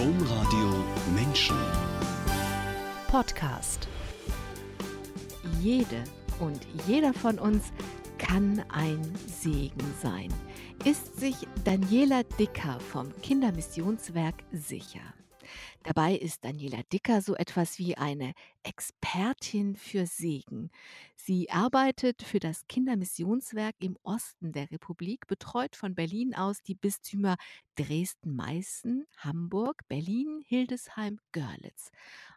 Domradio Menschen Podcast. Jede und jeder von uns kann ein Segen sein. Ist sich Daniela Dicker vom Kindermissionswerk sicher? Dabei ist Daniela Dicker so etwas wie eine Expertin für Segen. Sie arbeitet für das Kindermissionswerk im Osten der Republik, betreut von Berlin aus die Bistümer Dresden-Meißen, Hamburg, Berlin, Hildesheim, Görlitz.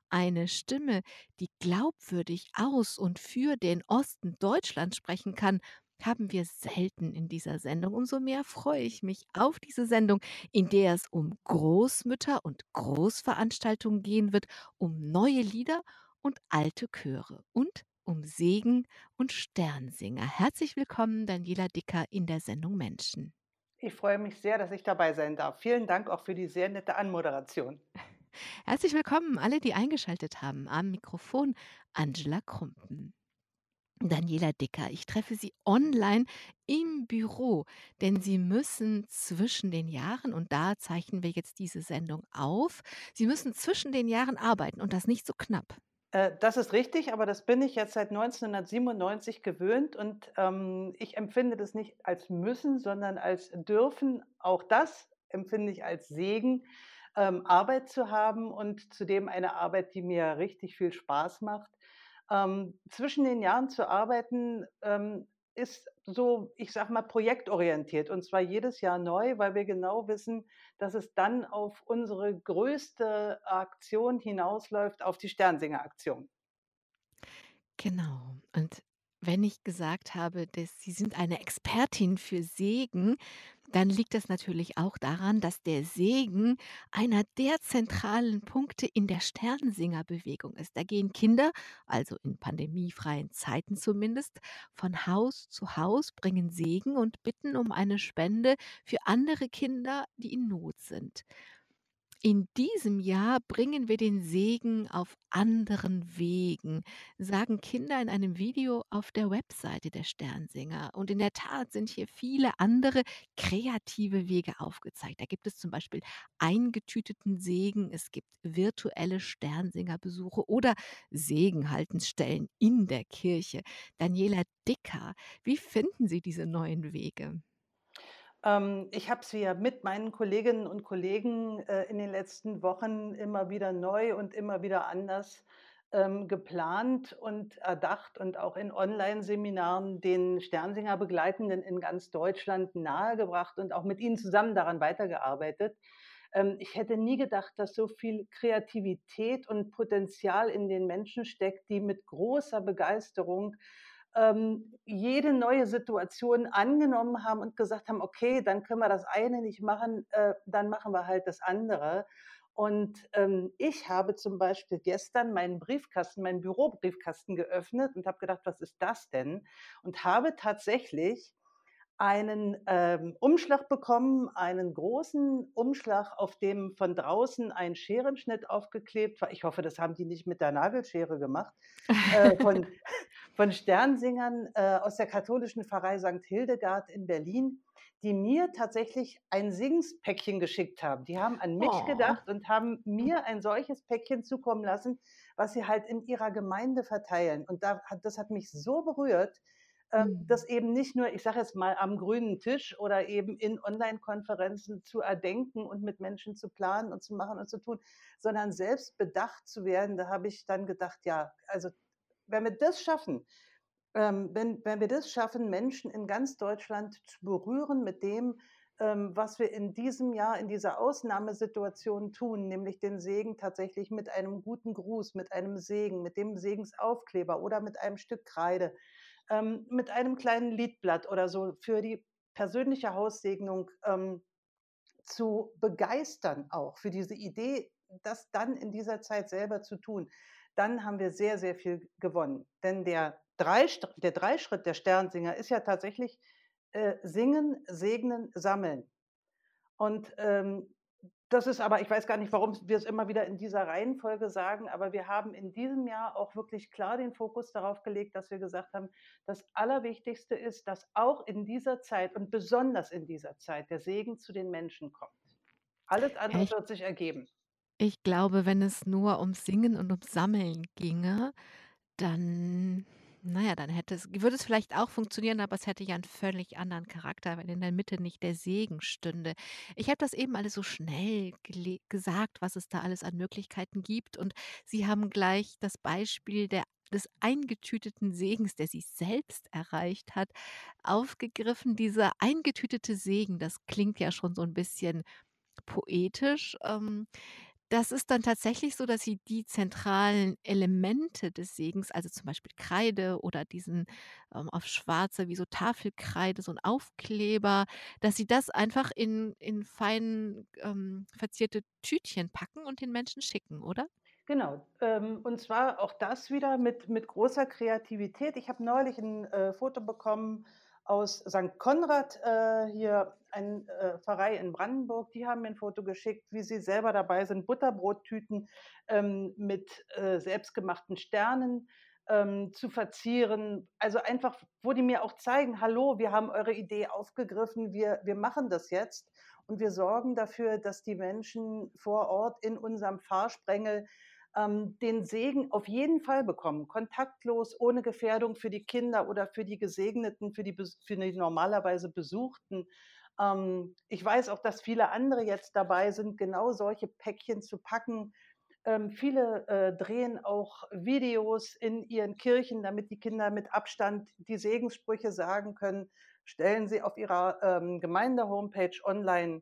Eine Stimme, die glaubwürdig aus und für den Osten Deutschlands sprechen kann, haben wir selten in dieser Sendung. Umso mehr freue ich mich auf diese Sendung, in der es um Großmütter und Großveranstaltungen gehen wird, um neue Lieder und alte Chöre und um Segen und Sternsinger. Herzlich willkommen, Daniela Dicker, in der Sendung Menschen. Ich freue mich sehr, dass ich dabei sein darf. Vielen Dank auch für die sehr nette Anmoderation. Herzlich willkommen alle, die eingeschaltet haben. Am Mikrofon Angela Krumpen. Daniela Dicker, ich treffe Sie online im Büro, denn Sie müssen zwischen den Jahren, und da zeichnen wir jetzt diese Sendung auf, Sie müssen zwischen den Jahren arbeiten und das nicht so knapp. Äh, das ist richtig, aber das bin ich jetzt seit 1997 gewöhnt und ähm, ich empfinde das nicht als müssen, sondern als dürfen. Auch das empfinde ich als Segen, ähm, Arbeit zu haben und zudem eine Arbeit, die mir richtig viel Spaß macht. Ähm, zwischen den Jahren zu arbeiten ähm, ist so, ich sag mal, projektorientiert und zwar jedes Jahr neu, weil wir genau wissen, dass es dann auf unsere größte Aktion hinausläuft, auf die Sternsinger-Aktion. Genau. Und wenn ich gesagt habe, dass Sie sind eine Expertin für Segen, dann liegt das natürlich auch daran, dass der Segen einer der zentralen Punkte in der Sternsingerbewegung ist. Da gehen Kinder, also in pandemiefreien Zeiten zumindest, von Haus zu Haus, bringen Segen und bitten um eine Spende für andere Kinder, die in Not sind. In diesem Jahr bringen wir den Segen auf anderen Wegen, sagen Kinder in einem Video auf der Webseite der Sternsinger. Und in der Tat sind hier viele andere kreative Wege aufgezeigt. Da gibt es zum Beispiel eingetüteten Segen, es gibt virtuelle Sternsingerbesuche oder Segenhaltensstellen in der Kirche. Daniela Dicker, wie finden Sie diese neuen Wege? Ähm, ich habe sie ja mit meinen Kolleginnen und Kollegen äh, in den letzten Wochen immer wieder neu und immer wieder anders ähm, geplant und erdacht und auch in Online-Seminaren den Sternsinger Begleitenden in ganz Deutschland nahegebracht und auch mit ihnen zusammen daran weitergearbeitet. Ähm, ich hätte nie gedacht, dass so viel Kreativität und Potenzial in den Menschen steckt, die mit großer Begeisterung ähm, jede neue Situation angenommen haben und gesagt haben, okay, dann können wir das eine nicht machen, äh, dann machen wir halt das andere. Und ähm, ich habe zum Beispiel gestern meinen Briefkasten, meinen Bürobriefkasten geöffnet und habe gedacht, was ist das denn? Und habe tatsächlich einen ähm, Umschlag bekommen, einen großen Umschlag, auf dem von draußen ein Scherenschnitt aufgeklebt war. Ich hoffe, das haben die nicht mit der Nagelschere gemacht. äh, von, von Sternsingern äh, aus der katholischen Pfarrei St. Hildegard in Berlin, die mir tatsächlich ein Singspäckchen geschickt haben. Die haben an mich oh. gedacht und haben mir ein solches Päckchen zukommen lassen, was sie halt in ihrer Gemeinde verteilen. Und da, das hat mich so berührt, ähm, mhm. das eben nicht nur, ich sage jetzt mal, am grünen Tisch oder eben in Online-Konferenzen zu erdenken und mit Menschen zu planen und zu machen und zu tun, sondern selbst bedacht zu werden. Da habe ich dann gedacht, ja, also wenn wir das schaffen, ähm, wenn, wenn wir das schaffen, Menschen in ganz Deutschland zu berühren mit dem, ähm, was wir in diesem Jahr in dieser Ausnahmesituation tun, nämlich den Segen tatsächlich mit einem guten Gruß, mit einem Segen, mit dem Segensaufkleber oder mit einem Stück Kreide, ähm, mit einem kleinen Liedblatt oder so für die persönliche Haussegnung ähm, zu begeistern, auch für diese Idee, das dann in dieser Zeit selber zu tun, dann haben wir sehr, sehr viel gewonnen. Denn der, Dreischritt der Dreischritt der Sternsinger ist ja tatsächlich äh, singen, segnen, sammeln. Und ähm, das ist aber, ich weiß gar nicht, warum wir es immer wieder in dieser Reihenfolge sagen, aber wir haben in diesem Jahr auch wirklich klar den Fokus darauf gelegt, dass wir gesagt haben, das Allerwichtigste ist, dass auch in dieser Zeit und besonders in dieser Zeit der Segen zu den Menschen kommt. Alles andere Ich, wird sich ergeben. Ich glaube, wenn es nur ums Singen und ums Sammeln ginge, dann na dann hätte es würde es vielleicht auch funktionieren, aber es hätte ja 'n völlig anderen Charakter, wenn in der Mitte nicht der Segen stünde. Ich habe das eben alles so schnell gesagt, was es da alles an Möglichkeiten gibt und Sie haben gleich das Beispiel der des eingetüteten Segens, der Sie selbst erreicht hat, aufgegriffen. Dieser eingetütete Segen, das klingt ja schon so 'n bisschen poetisch. Ähm, das ist dann tatsächlich so, dass Sie die zentralen Elemente des Segens, also zum Beispiel Kreide oder diesen, ähm, auf schwarze wie so Tafelkreide, so 'n Aufkleber, dass Sie das einfach in in fein, ähm, verzierte Tütchen packen und den Menschen schicken, oder? Genau, ähm, und zwar auch das wieder mit mit großer Kreativität. Ich habe neulich 'n, äh, Foto bekommen aus Sankt Konrad, äh, hier ein, äh, Pfarrei in Brandenburg. Die haben mir 'n Foto geschickt, wie sie selber dabei sind, Butterbrottüten, ähm, mit, äh, selbstgemachten Sternen, ähm, zu verzieren. Also einfach, wo die mir auch zeigen: „Hallo, wir haben eure Idee aufgegriffen. Wir wir machen das jetzt und wir sorgen dafür, dass die Menschen vor Ort in unserem Pfarrsprengel, ähm, den Segen auf jeden Fall bekommen, kontaktlos, ohne Gefährdung für die Kinder oder für die Gesegneten, für die für die normalerweise Besuchten.“ Ähm, ich weiß auch, dass viele andere jetzt dabei sind, genau solche Päckchen zu packen. Ähm, viele, äh, drehen auch Videos in ihren Kirchen, damit die Kinder mit Abstand die Segenssprüche sagen können, stellen sie auf ihrer, ähm, Gemeinde-Homepage online.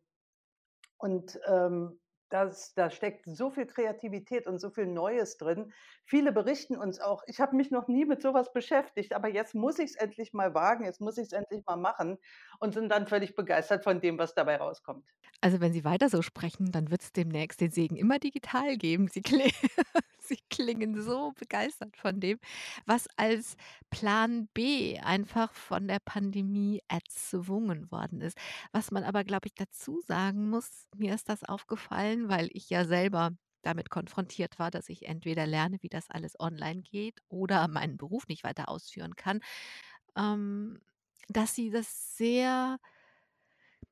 Und, ähm, das da steckt so viel Kreativität und so viel Neues drin. Viele berichten uns auch: „Ich habe mich noch nie mit so was beschäftigt, aber jetzt muss ich's endlich mal wagen, jetzt muss ich's endlich mal machen“, und sind dann völlig begeistert von dem, was dabei rauskommt. Also, wenn Sie weiter so sprechen, dann wird's demnächst den Segen immer digital geben. Sie kli Sie klingen so begeistert von dem, was als Plan B einfach von der Pandemie erzwungen worden ist. Was man aber, glaube ich, dazu sagen muss, mir ist das aufgefallen, weil ich ja selber damit konfrontiert war, dass ich entweder lerne, wie das alles online geht oder meinen Beruf nicht weiter ausführen kann, ähm, dass Sie das sehr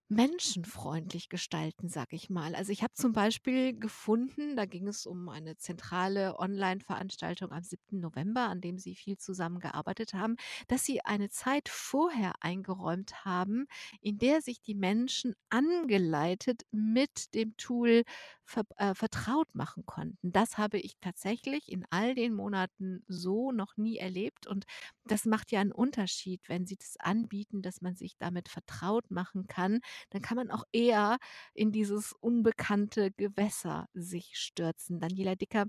menschenfreundlich gestalten, sage ich mal. Also, ich habe zum Beispiel gefunden, da ging es um eine zentrale Online-Veranstaltung am 7. November, an dem Sie viel zusammengearbeitet haben, dass Sie eine Zeit vorher eingeräumt haben, in der sich die Menschen angeleitet mit dem Tool verb äh, vertraut machen konnten. Das habe ich tatsächlich in all den Monaten so noch nie erlebt und das macht ja 'n Unterschied, wenn Sie das anbieten, dass man sich damit vertraut machen kann. Dann kann man auch eher in dieses unbekannte Gewässer sich stürzen. Daniela Dicker,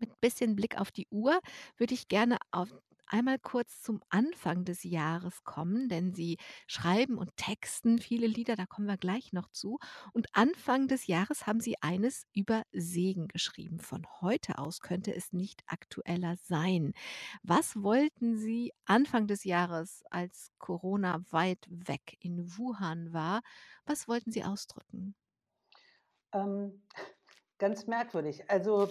mit bisschen Blick auf die Uhr würde ich gerne auf einmal kurz zum Anfang des Jahres kommen, denn Sie schreiben und texten viele Lieder, da kommen wir gleich noch zu. Und Anfang des Jahres haben Sie eines über Segen geschrieben: „Von heute aus könnte es nicht aktueller sein.“ Was wollten Sie Anfang des Jahres, als Corona weit weg in Wuhan war was wollten Sie ausdrücken? Ähm, ganz merkwürdig. Also,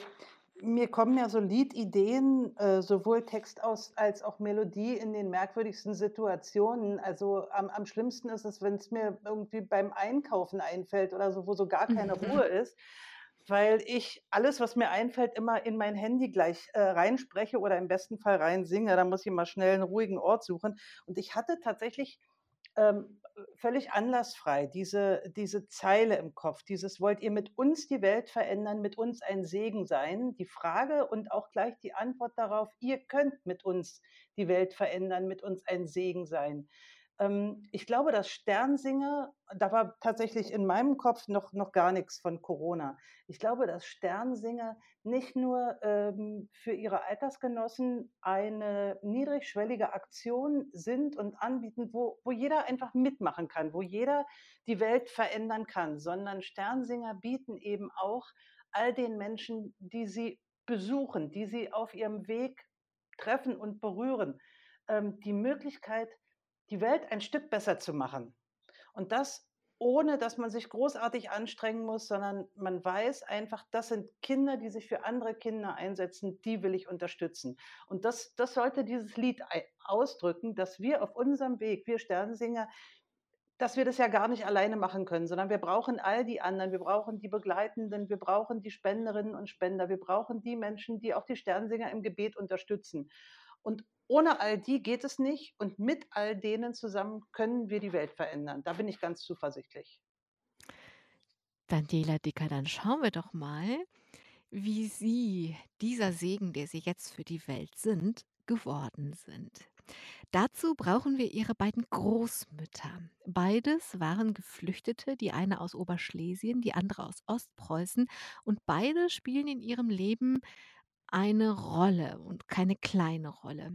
mir kommen ja so Liedideen, äh, sowohl Text aus als auch Melodie in den merkwürdigsten Situationen. Also, am am schlimmsten ist es, wenn's mir irgendwie beim Einkaufen einfällt oder so, wo so gar keine Mhm. Ruhe ist, weil ich alles, was mir einfällt, immer in mein Handy gleich, äh, reinspreche oder im besten Fall reinsinge. Da muss ich immer schnell 'n ruhigen Ort suchen. Und ich hatte tatsächlich, ähm, äh, völlig anlassfrei diese diese Zeile im Kopf, dieses: „Wollt ihr mit uns die Welt verändern, mit uns ein Segen sein?“ Die Frage und auch gleich die Antwort darauf: „Ihr könnt mit uns die Welt verändern, mit uns ein Segen sein.“ Ähm, ich glaube, dass Sternsinger da war tatsächlich in meinem Kopf noch noch gar nix von Corona. Ich glaube, dass Sternsinger nicht nur, ähm, für ihre Altersgenossen eine niedrigschwellige Aktion sind und anbieten, wo wo jeder einfach mitmachen kann, wo jeder die Welt verändern kann, sondern Sternsinger bieten eben auch all den Menschen, die sie besuchen, die sie auf ihrem Weg treffen und berühren, ähm, die Möglichkeit, die Welt ein Stück besser zu machen. Und das, ohne dass man sich großartig anstrengen muss, sondern man weiß einfach, das sind Kinder, die sich für andere Kinder einsetzen, die will ich unterstützen. Und das das sollte dieses Lied ausdrücken, dass wir auf unserem Weg, wir Sternsinger dass wir das ja gar nicht alleine machen können, sondern wir brauchen all die anderen. Wir brauchen die Begleitenden, wir brauchen die Spenderinnen und Spender, wir brauchen die Menschen, die auch die Sternsinger im Gebet unterstützen. Und ohne all die geht es nicht und mit all denen zusammen können wir die Welt verändern. Da bin ich ganz zuversichtlich. Daniela Dicker, dann schauen wir doch mal, wie Sie dieser Segen, der Sie jetzt für die Welt sind, geworden sind. Dazu brauchen wir Ihre beiden Großmütter. Beides waren Geflüchtete, die eine aus Oberschlesien, die andere aus Ostpreußen, und beide spielen in ihrem Leben eine Rolle und keine kleine Rolle.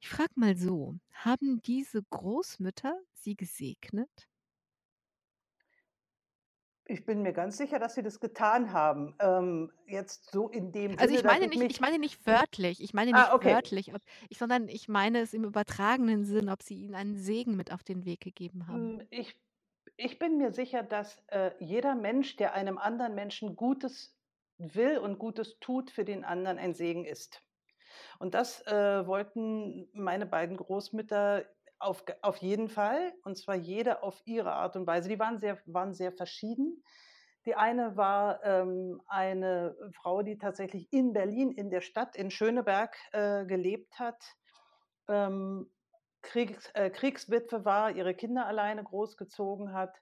Ich frage mal so, haben diese Großmütter Sie gesegnet? Ich bin mir ganz sicher, dass sie das getan haben. Ähm, jetzt so in dem Also ich dass meine ich nicht ich mich meine nicht wörtlich ich meine Ah, nicht okay. wörtlich, ob ich sondern ich meine es im übertragenen Sinn, ob Sie ihnen einen Segen mit auf den Weg gegeben haben. Hm, ich ich bin mir sicher, dass, äh, jeder Mensch, der einem anderen Menschen Gutes will und Gutes tut, für den anderen ein Segen ist. Und das, äh, wollten meine beiden Großmütter auf auf jeden Fall, und zwar jede auf ihre Art und Weise. Die waren sehr waren sehr verschieden. Die eine war, ähm, eine Frau, die tatsächlich in Berlin, in der Stadt, in Schöneberg, äh, gelebt hat, ähm, Kriegs äh, Kriegswitwe war, ihre Kinder alleine großgezogen hat.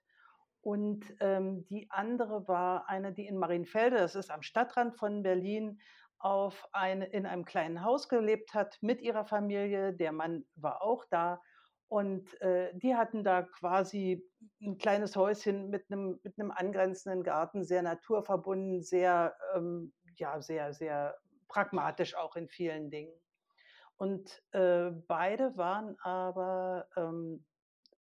Und, ähm, die andere war eine, die in Marienfelde, das ist am Stadtrand von Berlin, auf eine in einem kleinen Haus gelebt hat mit ihrer Familie. Der Mann war auch da und, äh, die hatten da quasi 'n kleines Häuschen mit 'nem mit 'nem angrenzenden Garten, sehr naturverbunden, sehr, ähm ja, sehr, sehr pragmatisch auch in vielen Dingen. Und, äh, beide waren aber, ähm,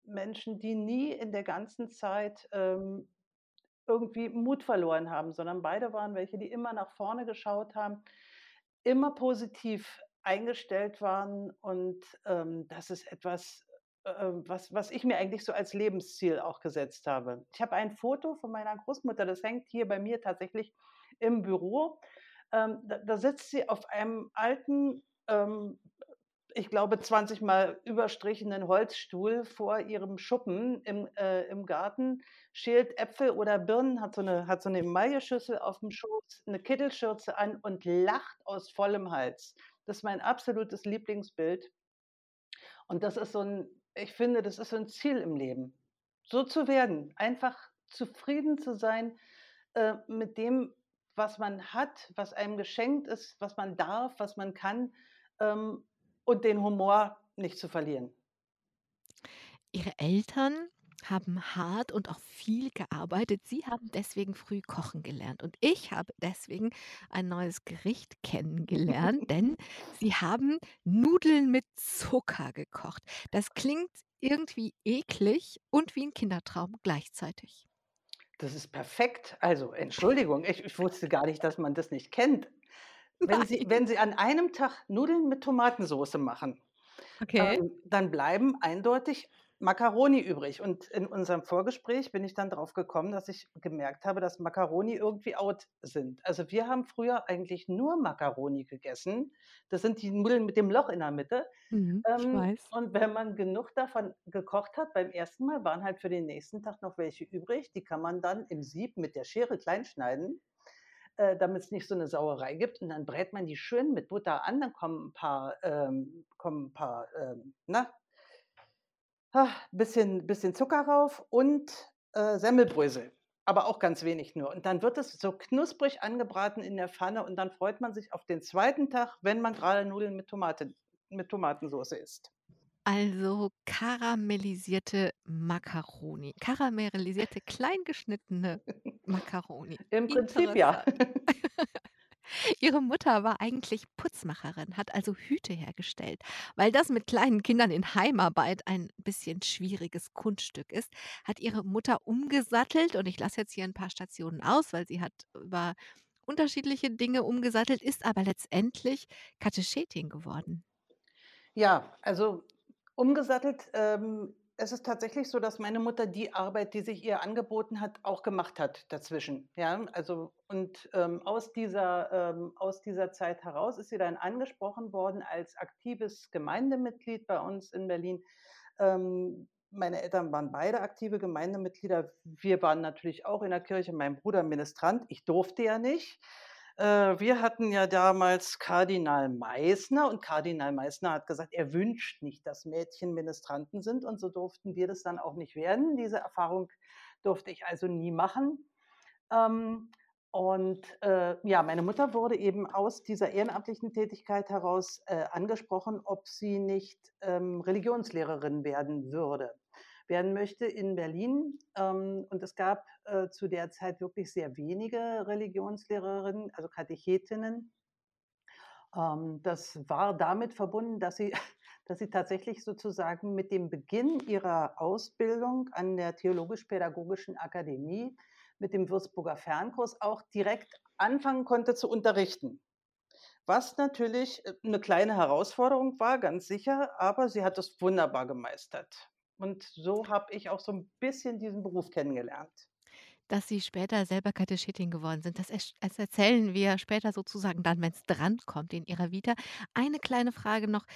Menschen, die nie in der ganzen Zeit, ähm, irgendwie Mut verloren haben, sondern beide waren welche, die immer nach vorne geschaut haben, immer positiv eingestellt waren und, ähm, das ist etwas, äh, was was ich mir eigentlich so als Lebensziel auch gesetzt habe. Ich habe ein Foto von meiner Großmutter, das hängt hier bei mir tatsächlich im Büro. Ähm, da da sitzt sie auf einem alten, ähm, ich glaube 20 mal überstrichenen Holzstuhl vor ihrem Schuppen im äh, im Garten, schält Äpfel oder Birnen, hat so 'ne hat so 'ne Emailleschüssel aufm Schoß, 'ne Kittelschürze an und lacht aus vollem Hals. Das ist mein absolutes Lieblingsbild. Und das ist so 'n ich finde, das ist so 'n Ziel im Leben, so zu werden, einfach zufrieden zu sein, äh, mit dem, was man hat, was einem geschenkt ist, was man darf, was man kann, ähm, und den Humor nicht zu verlieren. Ihre Eltern haben hart und auch viel gearbeitet. Sie haben deswegen früh kochen gelernt und ich habe deswegen ein neues Gericht kennengelernt, denn Sie haben Nudeln mit Zucker gekocht. Das klingt irgendwie eklig und wie 'n Kindertraum gleichzeitig. Das ist perfekt. Also, Entschuldigung, ich ich wusste gar nicht, dass man das nicht kennt. Wenn Sie wenn Sie an einem Tag Nudeln mit Tomatensoße machen, Okay. ähm, dann bleiben eindeutig Makkaroni übrig. Und in unserem Vorgespräch bin ich dann drauf gekommen, dass ich gemerkt habe, dass Makkaroni irgendwie out sind. Also, wir haben früher eigentlich nur Makkaroni gegessen. Das sind die Nudeln mit dem Loch in der Mitte. Mhm, ich Ähm, weiß. und wenn man genug davon gekocht hat beim 1. Mal, waren halt für den nächsten Tag noch welche übrig. Die kann man dann im Sieb mit der Schere klein äh, damit's nicht so 'ne Sauerei gibt. Und dann brät man die schön mit Butter an, dann kommen 'n paar ähm, kommen 'n paar, ähm, na bisschen bisschen Zucker rauf und, äh, Semmelbrösel, aber auch ganz wenig nur. Und dann wird es so knusprig angebraten in der Pfanne und dann freut man sich auf den 2. Tag, wenn man grade Nudeln mit Tomate mit Tomatensoße isst. Also, karamellisierte Makkaroni, karamellisierte, klein geschnittene Makkaroni. Im Prinzip ja. Ihre Mutter war eigentlich Putzmacherin, hat also Hüte hergestellt. Weil das mit kleinen Kindern in Heimarbeit ein bisschen schwieriges Kunststück ist, hat Ihre Mutter umgesattelt und ich lasse jetzt hier 'n paar Stationen aus, weil sie hat über unterschiedliche Dinge umgesattelt, ist aber letztendlich Katechetin geworden. Ja, also, umgesattelt, ähm, es ist tatsächlich so, dass meine Mutter die Arbeit, die sich ihr angeboten hat, auch gemacht hat dazwischen, ja? Also und, ähm, aus dieser ähm, aus dieser Zeit heraus ist sie dann angesprochen worden als aktives Gemeindemitglied bei uns in Berlin, ähm meine Eltern waren beide aktive Gemeindemitglieder. Wir waren natürlich auch in der Kirche, mein Bruder Ministrant. Ich durfte ja nicht. Äh, wir hatten ja damals Kardinal Meissner und Kardinal Meissner hat gesagt, er wünscht nicht, dass Mädchen Ministranten sind und so durften wir das dann auch nicht werden. Diese Erfahrung durfte ich also nie machen. Ähm, und äh, ja, meine Mutter wurde eben aus dieser ehrenamtlichen Tätigkeit heraus äh, angesprochen, ob sie nicht ähm, Religionslehrerin werden würde, werden möchte in Berlin. Ähm, und es gab äh, zu der Zeit wirklich sehr wenige Religionslehrerinnen, also Katechetinnen. Ähm, das war damit verbunden, dass sie, dass sie tatsächlich sozusagen mit dem Beginn ihrer Ausbildung an der Theologisch-Pädagogischen Akademie mit dem Würzburger Fernkurs auch direkt anfangen konnte zu unterrichten. Was natürlich eine äh, kleine Herausforderung war, ganz sicher, aber sie hat das wunderbar gemeistert. Und so habe ich auch so ein bisschen diesen Beruf kennengelernt. Dass Sie später selber Katechetin geworden sind, das erzählen wir später sozusagen dann, wenn's drankommt in Ihrer Vita. Eine kleine Frage noch: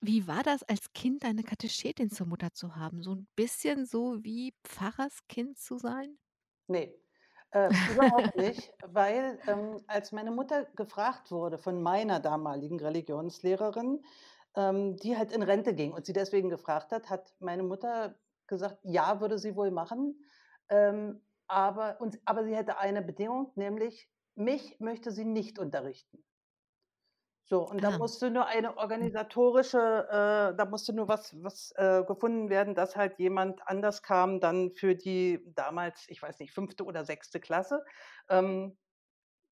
Wie war das als Kind, eine Katechetin zur Mutter zu haben? So 'n bisschen so wie Pfarrerskind zu sein? Ne, äh, überhaupt nicht, weil, ähm, als meine Mutter gefragt wurde von meiner damaligen Religionslehrerin, ähm, die halt in Rente ging und sie deswegen gefragt hat, hat meine Mutter gesagt, ja, würde sie wohl machen, ähm, aber und aber sie hätte eine Bedingung, nämlich mich möchte sie nicht unterrichten. So, und da Ah, musste nur eine mhm. organisatorische äh, da musste nur was was, äh, gefunden werden, dass halt jemand anders kam dann für die damals, ich weiß nicht, fünfte oder sechste Klasse, ähm,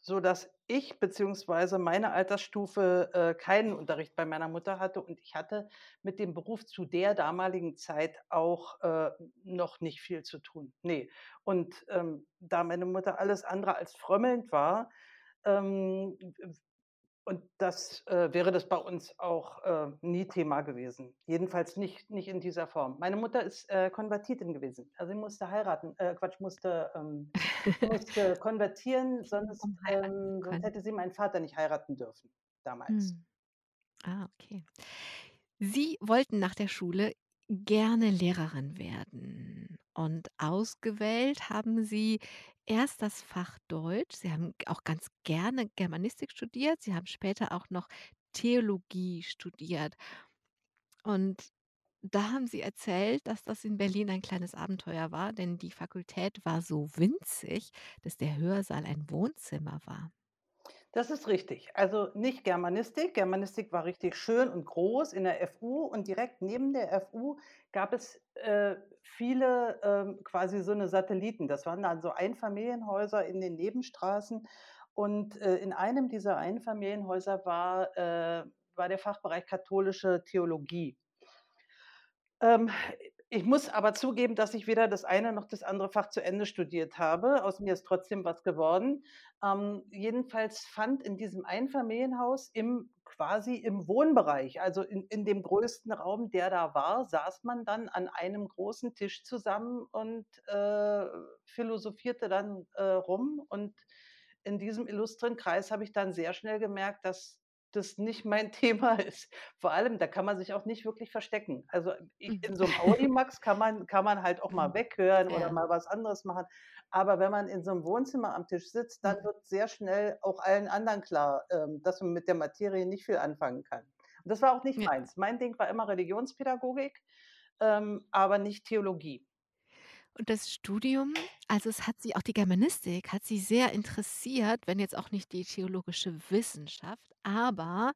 sodass ich beziehungsweise meine Altersstufe, äh, keinen Unterricht bei meiner Mutter hatte und ich hatte mit dem Beruf zu der damaligen Zeit auch, äh, noch nicht viel zu tun. Ne. Und, ähm, da meine Mutter alles andere als frömmelnd war, ähm, und das äh, wäre das bei uns auch, äh, nie Thema gewesen. Jedenfalls nicht nicht in dieser Form. Meine Mutter ist, äh, Konvertitin gewesen. Also, sie musste heiraten äh, Quatsch, musste, ähm musste konvertieren, sonst ähm, sonst hätte sie meinen Vater nicht heiraten dürfen damals. Mhm. Ah, okay. Sie wollten nach der Schule gerne Lehrerin werden und ausgewählt haben Sie erst das Fach Deutsch. Sie haben auch ganz gerne Germanistik studiert. Sie haben später auch noch Theologie studiert. Und da haben Sie erzählt, dass das in Berlin ein kleines Abenteuer war, denn die Fakultät war so winzig, dass der Hörsaal ein Wohnzimmer war. Das ist richtig. Also, nicht Germanistik. Germanistik war richtig schön und groß in der FU und direkt neben der FU gab es, äh, viele, ähm, quasi so 'ne Satelliten. Das waren dann so Einfamilienhäuser in den Nebenstraßen und, äh, in einem dieser Einfamilienhäuser war äh, war der Fachbereich Katholische Theologie. Ähm, ich muss aber zugeben, dass ich weder das eine noch das andere Fach zu Ende studiert habe. Aus mir ist trotzdem was geworden. Ähm, jedenfalls fand in diesem Einfamilienhaus im quasi im Wohnbereich, also in in dem größten Raum, der da war, saß man dann an einem großen Tisch zusammen und, äh, philosophierte dann, äh, rum. Und in diesem illustren Kreis habe ich dann sehr schnell gemerkt, dass das nicht mein Thema ist. Vor allem, da kann man sich auch nicht wirklich verstecken. Also, ich Mhm. in so 'm Audimax kann man kann man halt auch mal Mhm. weghören oder Ja. mal was anderes machen. Aber wenn man in so 'nem Wohnzimmer am Tisch sitzt, dann Mhm. wird sehr schnell auch allen anderen klar, ähm, dass man mit der Materie nicht viel anfangen kann. Und das war auch nicht meins. Mein Ding war immer Religionspädagogik, ähm, aber nicht Theologie. Und das Studium, also, es hat Sie auch die Germanistik hat Sie sehr interessiert, wenn jetzt auch nicht die theologische Wissenschaft, aber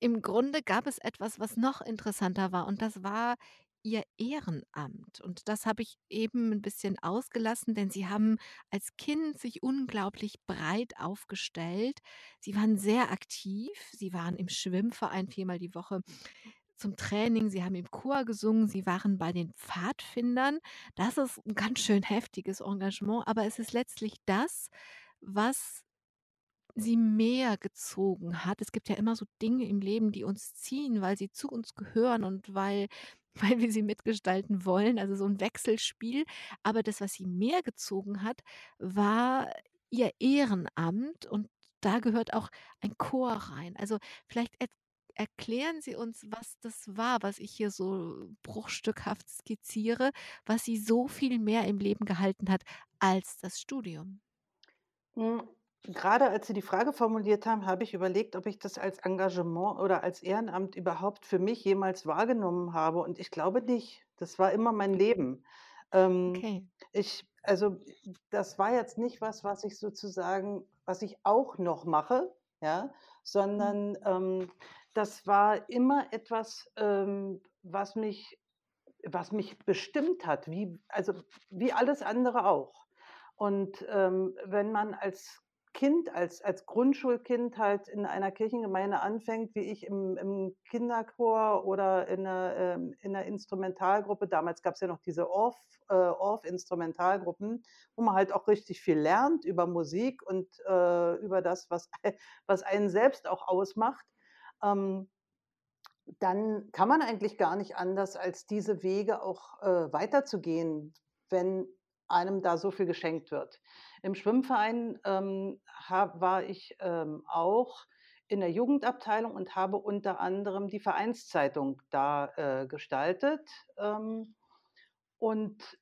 im Grunde gab es etwas, was noch interessanter war und das war Ihr Ehrenamt. Und das habe ich eben 'n bisschen ausgelassen, denn Sie haben als Kind sich unglaublich breit aufgestellt. Sie waren sehr aktiv. Sie waren im Schwimmverein viermal die Woche zum Training. Sie haben im Chor gesungen. Sie waren bei den Pfadfindern. Das ist 'n ganz schön heftiges Engagement, aber es ist letztlich das, was Sie mehr gezogen hat. Es gibt ja immer so Dinge im Leben, die uns ziehen, weil sie zu uns gehören und weil weil wir sie mitgestalten wollen, also so 'n Wechselspiel. Aber das, was Sie mehr gezogen hat, war Ihr Ehrenamt und da gehört auch ein Chor rein. Also, vielleicht erklären Sie uns, was das war, was ich hier so bruchstückhaft skizziere, was Sie so viel mehr im Leben gehalten hat als das Studium? Hm, grade als Sie die Frage formuliert haben, habe ich überlegt, ob ich das als Engagement oder als Ehrenamt überhaupt für mich jemals wahrgenommen habe und ich glaube nicht. Das war immer mein Leben. Ähm, Okay. ich also, das war jetzt nicht was, was ich sozusagen was ich auch noch mache, ja, Mhm. sondern, ähm, das war immer etwas, ähm, was mich was mich bestimmt hat, wie also, wie alles andere auch. Und, ähm, wenn man als Kind, als als Grundschulkind halt in einer Kirchengemeinde anfängt, wie ich im im Kinderchor oder in 'ner ähm, in 'ner Instrumentalgruppe damals gab's ja noch diese Orff äh, Orff-Instrumentalgruppen, wo man halt auch richtig viel lernt über Musik und, äh, über das, was was einen selbst auch ausmacht, ähm dann kann man eigentlich gar nicht anders, als diese Wege auch, äh, weiterzugehen, wenn einem da so viel geschenkt wird. Im Schwimmverein, ähm, ha war ich, ähm, auch in der Jugendabteilung und habe unter anderem die Vereinszeitung da, äh, gestaltet, ähm, und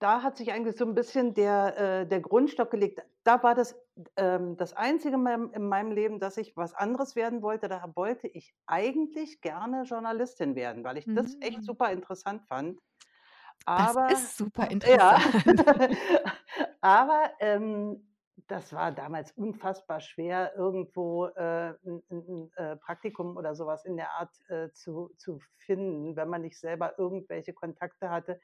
da hat sich eigentlich so 'n bisschen der äh, der Grundstock gelegt. Da war das, das Einzige in meinem in meinem Leben, dass ich was anderes werden wollte. Da wollte ich eigentlich gerne Journalistin werden, weil ich das echt Mhm. super interessant fand. Das Aber ist super ja, interessant. aber, ähm, das war damals unfassbar schwer, irgendwo, äh, 'n 'n 'n, äh, Praktikum oder so was in der Art, äh, zu zu finden, wenn man nicht selber irgendwelche Kontakte hatte.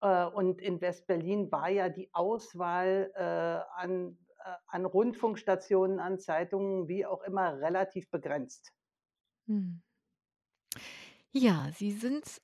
Äh, und in West-Berlin war ja die Auswahl, äh, an an Rundfunkstationen, an Zeitungen, wie auch immer, relativ begrenzt. Mhm. Ja, Sie sind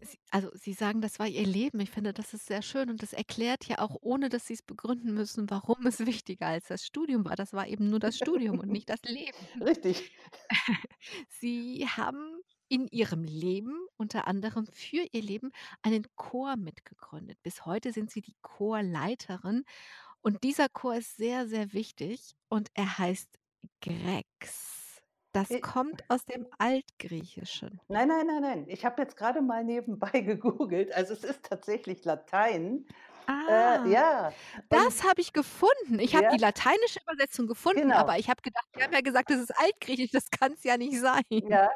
Sie also, Sie sagen, das war Ihr Leben. Ich finde, das ist sehr schön und das erklärt ja auch, ohne dass Sie's begründen müssen, warum es wichtiger als das Studium war. Das war eben nur das Studium und nicht das Leben. Richtig. Sie haben in Ihrem Leben, unter anderem für Ihr Leben, einen Chor mitgegründet. Bis heute sind Sie die Chorleiterin und dieser Chor ist sehr, sehr wichtig und er heißt Grex. Das J kommt aus dem Altgriechischen. Nein, nein, nein, nein. Ich habe jetzt grade mal nebenbei gegoogelt. Also, es ist tatsächlich Latein. Äh, Ah, ja, und das habe ich gefunden. Ich habe die Ja. lateinische Übersetzung gefunden, Genau. aber ich habe gedacht Sie haben ja gesagt, das ist Altgriechisch, das kann's ja nicht sein. Ja,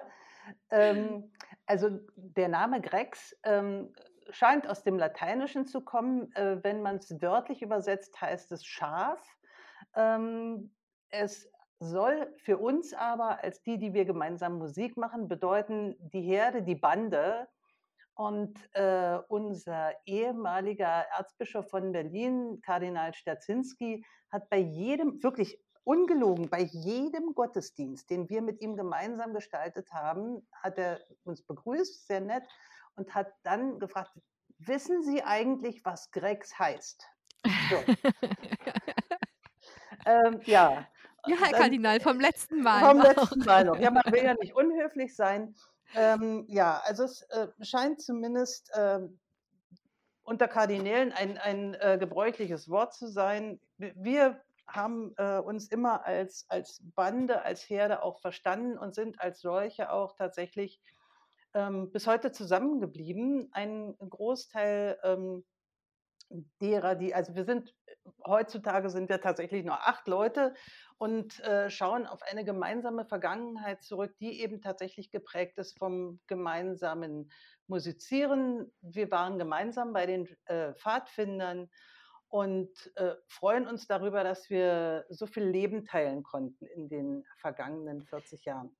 ähm, also, der Name Grex, ähm, scheint aus dem Lateinischen zu kommen. Äh, wenn man's wörtlich übersetzt, heißt es Schaf. Ähm, es soll für uns aber als die, die wir gemeinsam Musik machen, bedeuten die Herde, die Bande. Und, äh, unser ehemaliger Erzbischof von Berlin, Kardinal Sterdzinski, hat bei jedem wirklich ungelogen, bei jedem Gottesdienst, den wir mit ihm gemeinsam gestaltet haben, hat er uns begrüßt, sehr nett, und hat dann gefragt: „Wissen Sie eigentlich, was Grex heißt?“ So. Ähm, ja, Ja, Herr dann Kardinal, vom letzten Mal vom noch. letzten Mal noch. Ja, man will ja nicht unhöflich sein. Ähm, ja, also, es, äh, scheint zumindest, ähm, unter Kardinälen ein ein, äh, gebräuchliches Wort zu sein. Wir haben, äh, uns immer als als Bande, als Herde auch verstanden und sind als solche auch tatsächlich, ähm, bis heute zusammengeblieben. Ein Großteil, ähm, derer, die also, wir sind heutzutage sind wir tatsächlich nur 8 Leute und, äh, schauen auf eine gemeinsame Vergangenheit zurück, die eben tatsächlich geprägt ist vom gemeinsamen Musizieren. Wir waren gemeinsam bei den, äh, Pfadfindern und, äh, freuen uns darüber, dass wir so viel Leben teilen konnten in den vergangenen 40 Jahren.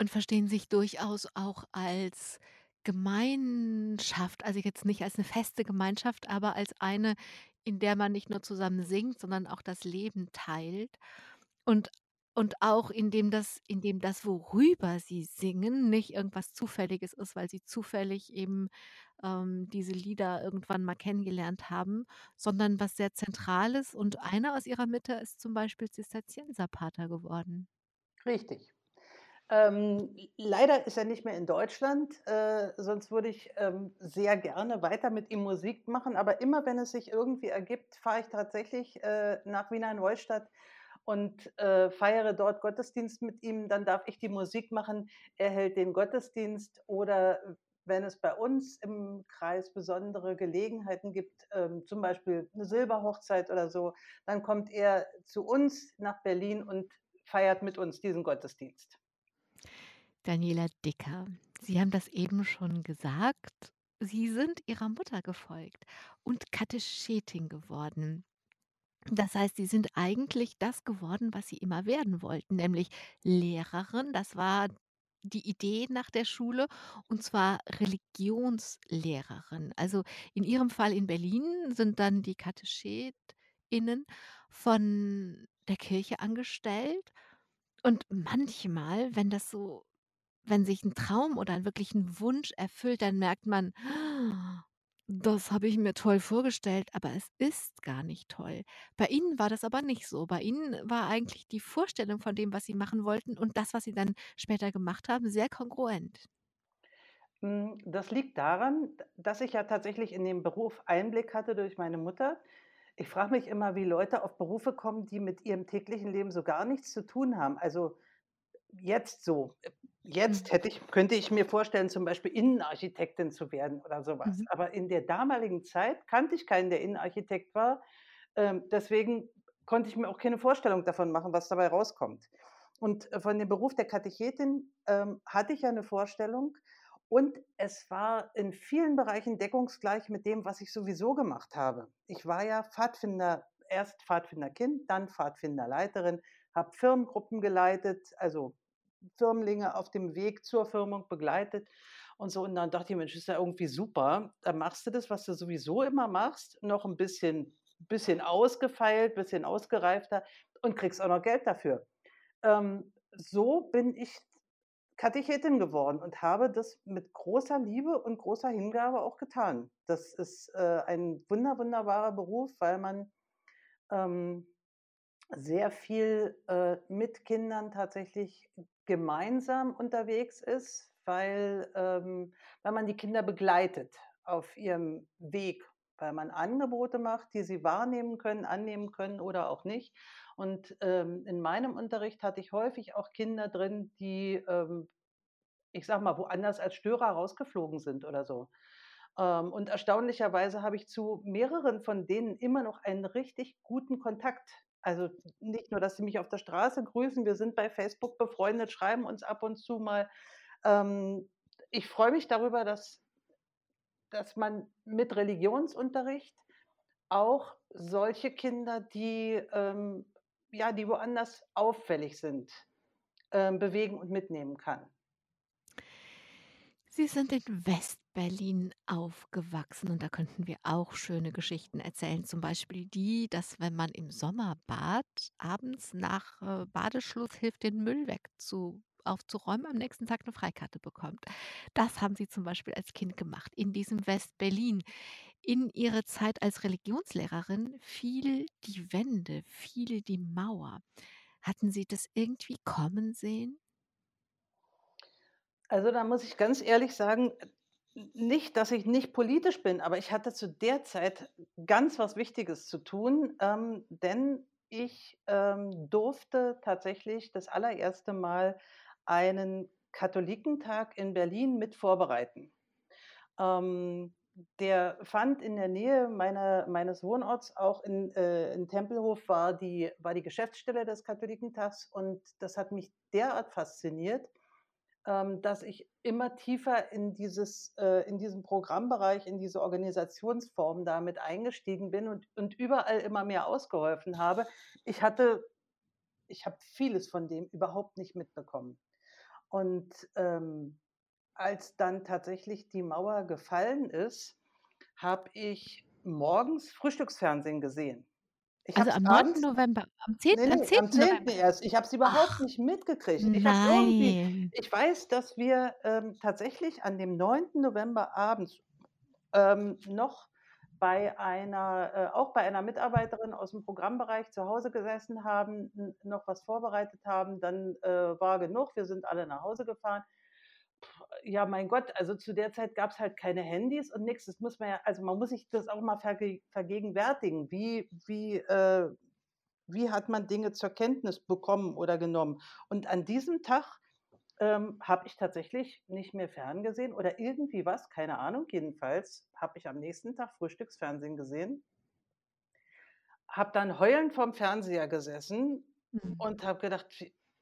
Und verstehen sich durchaus auch als Gemeinschaft, also, jetzt nicht als 'ne feste Gemeinschaft, aber als eine, in der man nicht nur zusammen singt, sondern auch das Leben teilt und und auch indem das indem das, worüber Sie singen, nicht irgendwas Zufälliges ist, weil Sie zufällig eben, ähm, diese Lieder irgendwann mal kennengelernt haben, sondern was sehr Zentrales und einer aus Ihrer Mitte ist zum Beispiel Zisterzienserpater geworden. Richtig. Ähm, leider ist er nicht mehr in Deutschland, äh, sonst würde ich, ähm, sehr gerne weiter mit ihm Musik machen, aber immer wenn es sich irgendwie ergibt, fahre ich tatsächlich, äh, nach Wiener Neustadt und, äh, feiere dort Gottesdienst mit ihm. Dann darf ich die Musik machen, er hält den Gottesdienst oder wenn es bei uns im Kreis besondere Gelegenheiten gibt, ähm, zum Beispiel eine Silberhochzeit oder so, dann kommt er zu uns nach Berlin und feiert mit uns diesen Gottesdienst. Daniela Dicker, Sie haben das eben schon gesagt. Sie sind Ihrer Mutter gefolgt und Katechetin geworden. Das heißt, Sie sind eigentlich das geworden, was Sie immer werden wollten, nämlich Lehrerin. Das war die Idee nach der Schule, und zwar Religionslehrerin. Also, in Ihrem Fall in Berlin sind dann die KatechetInnen von der Kirche angestellt. Und manchmal, wenn das so wenn sich 'n Traum oder wirklich 'n Wunsch erfüllt, dann merkt man: „Das habe ich mir toll vorgestellt, aber es ist gar nicht toll.“ Bei Ihnen war das aber nicht so. Bei Ihnen war eigentlich die Vorstellung von dem, was Sie machen wollten und das, was Sie dann später gemacht haben, sehr kongruent. Hm, das liegt daran, dass ich ja tatsächlich in den Beruf Einblick hatte durch meine Mutter. Ich frage mich immer, wie Leute auf Berufe kommen, die mit ihrem täglichen Leben so gar nichts zu tun haben. Also, jetzt so Mhm. jetzt hätte ich könnte ich mir vorstellen, zum Beispiel Innenarchitektin zu werden oder so was. Mhm. Aber in der damaligen Zeit kannte ich keinen, der Innenarchitekt war. Ähm, deswegen konnte ich mir auch keine Vorstellung davon machen, was dabei rauskommt. Und, äh, von dem Beruf der Katechetin, ähm, hatte ich ja 'ne Vorstellung und es war in vielen Bereichen deckungsgleich mit dem, was ich sowieso gemacht habe. Ich war ja Pfadfinder erst Pfadfinderkind, dann Pfadfinderleiterin, habe Firmengruppen geleitet, also Firmlinge auf dem Weg zur Firmung begleitet und so. Und dann dachte ich: „Mensch, ist ja irgendwie super. Dann machst du das, was du sowieso immer machst, noch 'n bisschen bisschen ausgefeilt, bisschen ausgereifter und kriegst auch noch Geld dafür.“ Ähm, so bin ich Katechetin geworden und habe das mit großer Liebe und großer Hingabe auch getan. Das ist, äh, ein wunder wunderbarer Beruf, weil man, ähm, sehr viel, äh, mit Kindern tatsächlich gemeinsam unterwegs ist, weil ähm, weil man die Kinder begleitet auf ihrem Weg, weil man Angebote macht, die sie wahrnehmen können, annehmen können oder auch nicht. Und, ähm, in meinem Unterricht hatte ich häufig auch Kinder drin, die, ähm, ich sage mal, woanders als Störer rausgeflogen sind oder so. Ähm, und erstaunlicherweise habe ich zu mehreren von denen immer noch einen richtig guten Kontakt. Also, nicht nur, dass sie mich auf der Straße grüßen, wir sind bei Facebook befreundet, schreiben uns ab und zu mal. Ähm, ich freue mich darüber, dass dass man mit Religionsunterricht auch solche Kinder, die, ähm ja, die woanders auffällig sind, ähm, bewegen und mitnehmen kann. Sie sind in West-Berlin aufgewachsen und da könnten wir auch schöne Geschichten erzählen. Zum Beispiel die, dass wenn man im Sommerbad abends nach, äh, Badeschluss hilft, den Müll wegzu aufzuräumen, am nächsten Tag 'ne Freikarte bekommt. Das haben Sie zum Beispiel als Kind gemacht in diesem West-Berlin. In Ihre Zeit als Religionslehrerin fiel die Wende, fiel die Mauer. Hatten Sie das irgendwie kommen sehen? Also, da muss ich ganz ehrlich sagen, nicht, dass ich nicht politisch bin, aber ich hatte zu der Zeit ganz was Wichtiges zu tun, ähm, denn ich, ähm, durfte tatsächlich das allererste Mal einen Katholikentag in Berlin mit vorbereiten. Ähm, der fand in der Nähe meiner meines Wohnorts auch in äh, in Tempelhof war die war die Geschäftsstelle des Katholikentags und das hat mich derart fasziniert, dass ich immer tiefer in dieses äh, in diesen Programmbereich, in diese Organisationsform da mit eingestiegen bin und und überall immer mehr ausgeholfen habe. Ich hatte ich habe vieles von dem überhaupt nicht mitbekommen. Und, ähm, als dann tatsächlich die Mauer gefallen ist, habe ich morgens Frühstücksfernsehen gesehen. Ich Also, am 9. abends November, am ne, 10. am ne, am 10. 10. November? erst. Ich habe es überhaupt Ach, nicht mitgekriegt. Ich nein. ich weiß, dass wir, ähm, tatsächlich an dem 9. November abends, ähm, noch bei einer äh, auch bei einer Mitarbeiterin aus'm Programmbereich zu Hause gesessen haben, noch was vorbereitet haben, dann, äh, war genug, wir sind alle nach Hause gefahren. Ja, mein Gott, also, zu der Zeit gab's halt keine Handys und nix. Das muss man ja also, man muss sich das auch mal verge vergegenwärtigen, wie wie, äh wie hat man Dinge zur Kenntnis bekommen oder genommen? Und an diesem Tag ähm, habe ich tatsächlich nicht mehr ferngesehen oder irgendwie was, keine Ahnung. Jedenfalls habe ich am nächsten Tag Frühstücksfernsehen gesehen, habe dann heulend vorm Fernseher gesessen Mhm. und habe gedacht,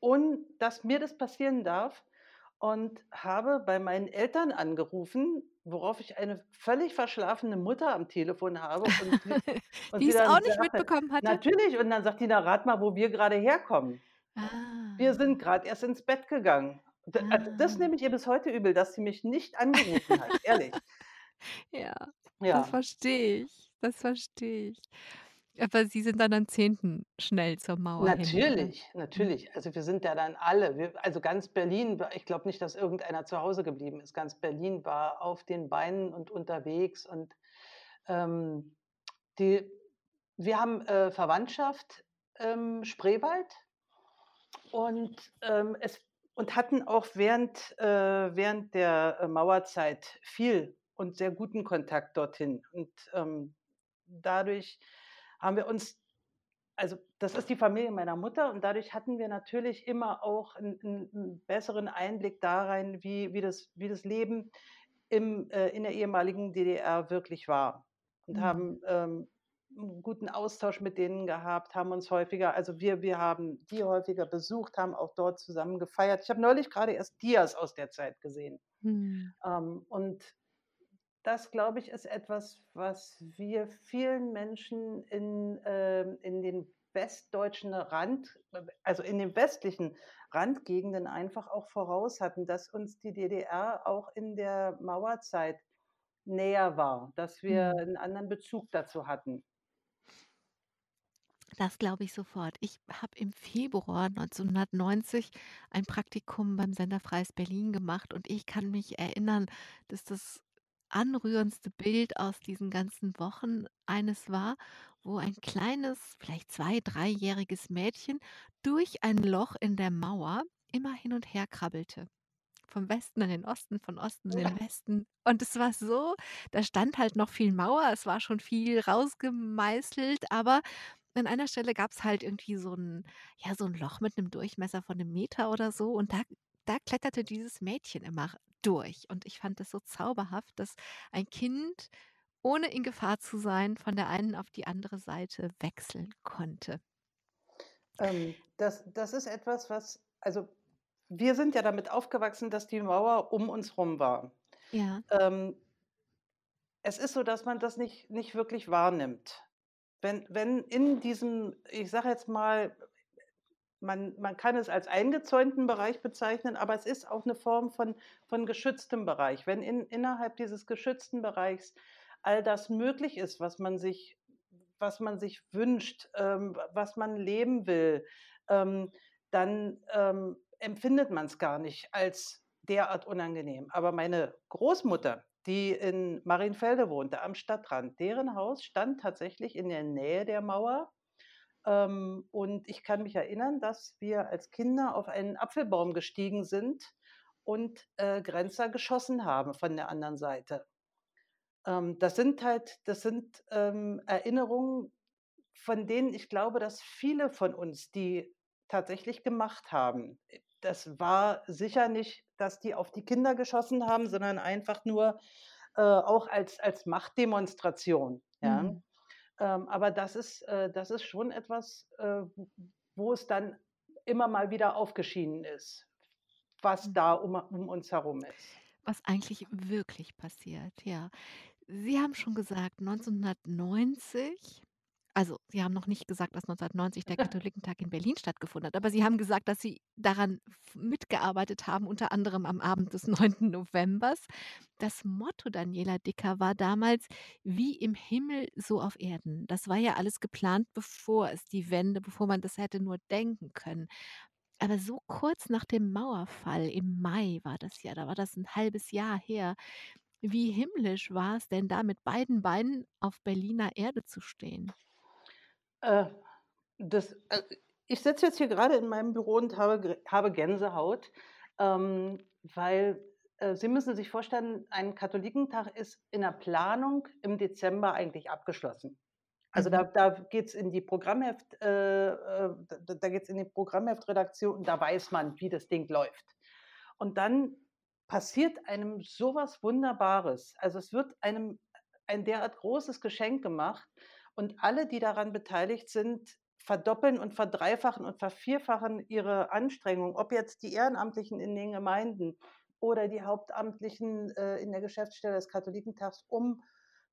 und dass mir das passieren darf und habe bei meinen Eltern angerufen, worauf ich eine völlig verschlafene Mutter am Telefon habe und sie und Die es auch nicht sagte mitbekommen hatte? natürlich, und dann sagt die: „Na, rat mal, wo wir gerade herkommen.“ Wir Ah. sind grad erst ins Bett gegangen. Also, das Ah. nehme ich ihr bis heute übel, dass sie mich nicht angerufen hat, ehrlich. Ja, das Ja. verstehe ich. Das verstehe ich. Aber Sie sind dann am 10. schnell zur Mauer hin? Natürlich, Mhm. natürlich. Also, wir sind ja dann alle wir also, ganz Berlin war ich glaube nicht, dass irgendeiner zu Hause geblieben ist. Ganz Berlin war auf den Beinen und unterwegs und, ähm, die wir haben, äh, Verwandtschaft im Spreewald und, ähm, es und hatten auch während äh, während der, äh, Mauerzeit viel und sehr guten Kontakt dorthin. Und, ähm, dadurch haben wir uns also, das ist die Familie meiner Mutter und dadurch hatten wir natürlich immer auch 'n 'n 'n besseren Einblick da rein, wie wie das wie das Leben im äh, in der ehemaligen DDR wirklich war und Mhm. haben, ähm, 'n guten Austausch mit denen gehabt, haben uns häufiger also, wir wir haben die häufiger besucht, haben auch dort zusammen gefeiert. Ich habe neulich grade erst Dias aus der Zeit gesehen. Mhm. Ähm, und das, glaube ich, ist etwas, was wir vielen Menschen in ähm, in den westdeutschen Rand äh, also, in den westlichen Randgegenden einfach auch voraus hatten, dass uns die DDR auch in der Mauerzeit näher war, dass wir Mhm. 'n anderen Bezug dazu hatten. Das glaube ich sofort. Ich habe im Februar 1990 ein Praktikum beim Sender Freies Berlin gemacht und ich kann mich erinnern, dass das anrührendste Bild aus diesen ganzen Wochen eines war, wo ein kleines, vielleicht zwei dreijähriges Mädchen durch ein Loch in der Mauer immer hin und her krabbelte. Vom Westen in den Osten, von Osten in den Westen. Und es war so da stand halt noch viel Mauer, es war schon viel rausgemeißelt, aber an einer Stelle gab's halt irgendwie so 'n ja, so 'n Loch mit 'nem Durchmesser von 'nem Meter oder so und da da kletterte dieses Mädchen immer durch. Und ich fand das so zauberhaft, dass ein Kind, ohne in Gefahr zu sein, von der einen auf die andere Seite wechseln konnte. Ähm, das das ist etwas, was also, wir sind ja damit aufgewachsen, dass die Mauer um uns rum war. Ja. Ähm es ist so, dass man das nicht nicht wirklich wahrnimmt. Wenn wenn in diesem, ich sage jetzt mal, man man kann es als eingezäunten Bereich bezeichnen, aber es ist auch 'ne Form von von geschütztem Bereich. Wenn in innerhalb dieses geschützten Bereichs all das möglich ist, was man sich was man sich wünscht, ähm, wa was man leben will, ähm, dann, ähm, empfindet man's gar nicht als derart unangenehm. Aber meine Großmutter, die in Marienfelde wohnte am Stadtrand, deren Haus stand tatsächlich in der Nähe der Mauer. Ähm, und ich kann mich erinnern, dass wir als Kinder auf einen Apfelbaum gestiegen sind und, äh, Grenzer geschossen haben von der anderen Seite. Ähm, das sind halt das sind, ähm, Erinnerungen, von denen ich glaube, dass viele von uns die tatsächlich gemacht haben. Das war sicher nicht, dass die auf die Kinder geschossen haben, sondern einfach nur, äh, auch als als Machtdemonstration, ja? Mhm. Ähm, aber das ist äh, das ist schon etwas, äh, wo es dann immer mal wieder aufgeschienen ist, was Mhm. da um um uns herum ist. Was eigentlich wirklich passiert, ja. Sie haben schon gesagt, 1990 also, Sie haben noch nicht gesagt, dass 1990 der Katholikentag in Berlin stattgefunden hat, aber Sie haben gesagt, dass Sie daran mitgearbeitet haben, unter anderem am Abend des 9. Novembers. Das Motto Daniela Dicker war damals: „Wie im Himmel, so auf Erden.“ Das war ja alles geplant, bevor es die Wende bevor man das hätte nur denken können. Aber so kurz nach dem Mauerfall im Mai war das ja, da war das 'n 1/2 Jahr her. Wie himmlisch war es denn da, mit beiden Beinen auf Berliner Erde zu stehen? Äh, das äh, ich sitze jetzt hier grade in meinem Büro und habe habe Gänsehaut, ähm, weil, äh, Sie müssen sich vorstellen, ein Katholikentag ist in der Planung im Dezember eigentlich abgeschlossen. Also da, Mhm. da geht es in die Programmheft, äh, äh, da, da geht es in die Programmheftredaktion und da weiß man, wie das Ding läuft. Und dann passiert einem sowas Wunderbares. Also es wird einem ein derart großes Geschenk gemacht und alle, die daran beteiligt sind, verdoppeln und verdreifachen und vervierfachen ihre Anstrengungen, ob jetzt die Ehrenamtlichen in den Gemeinden oder die Hauptamtlichen äh, in der Geschäftsstelle des Katholikentags, um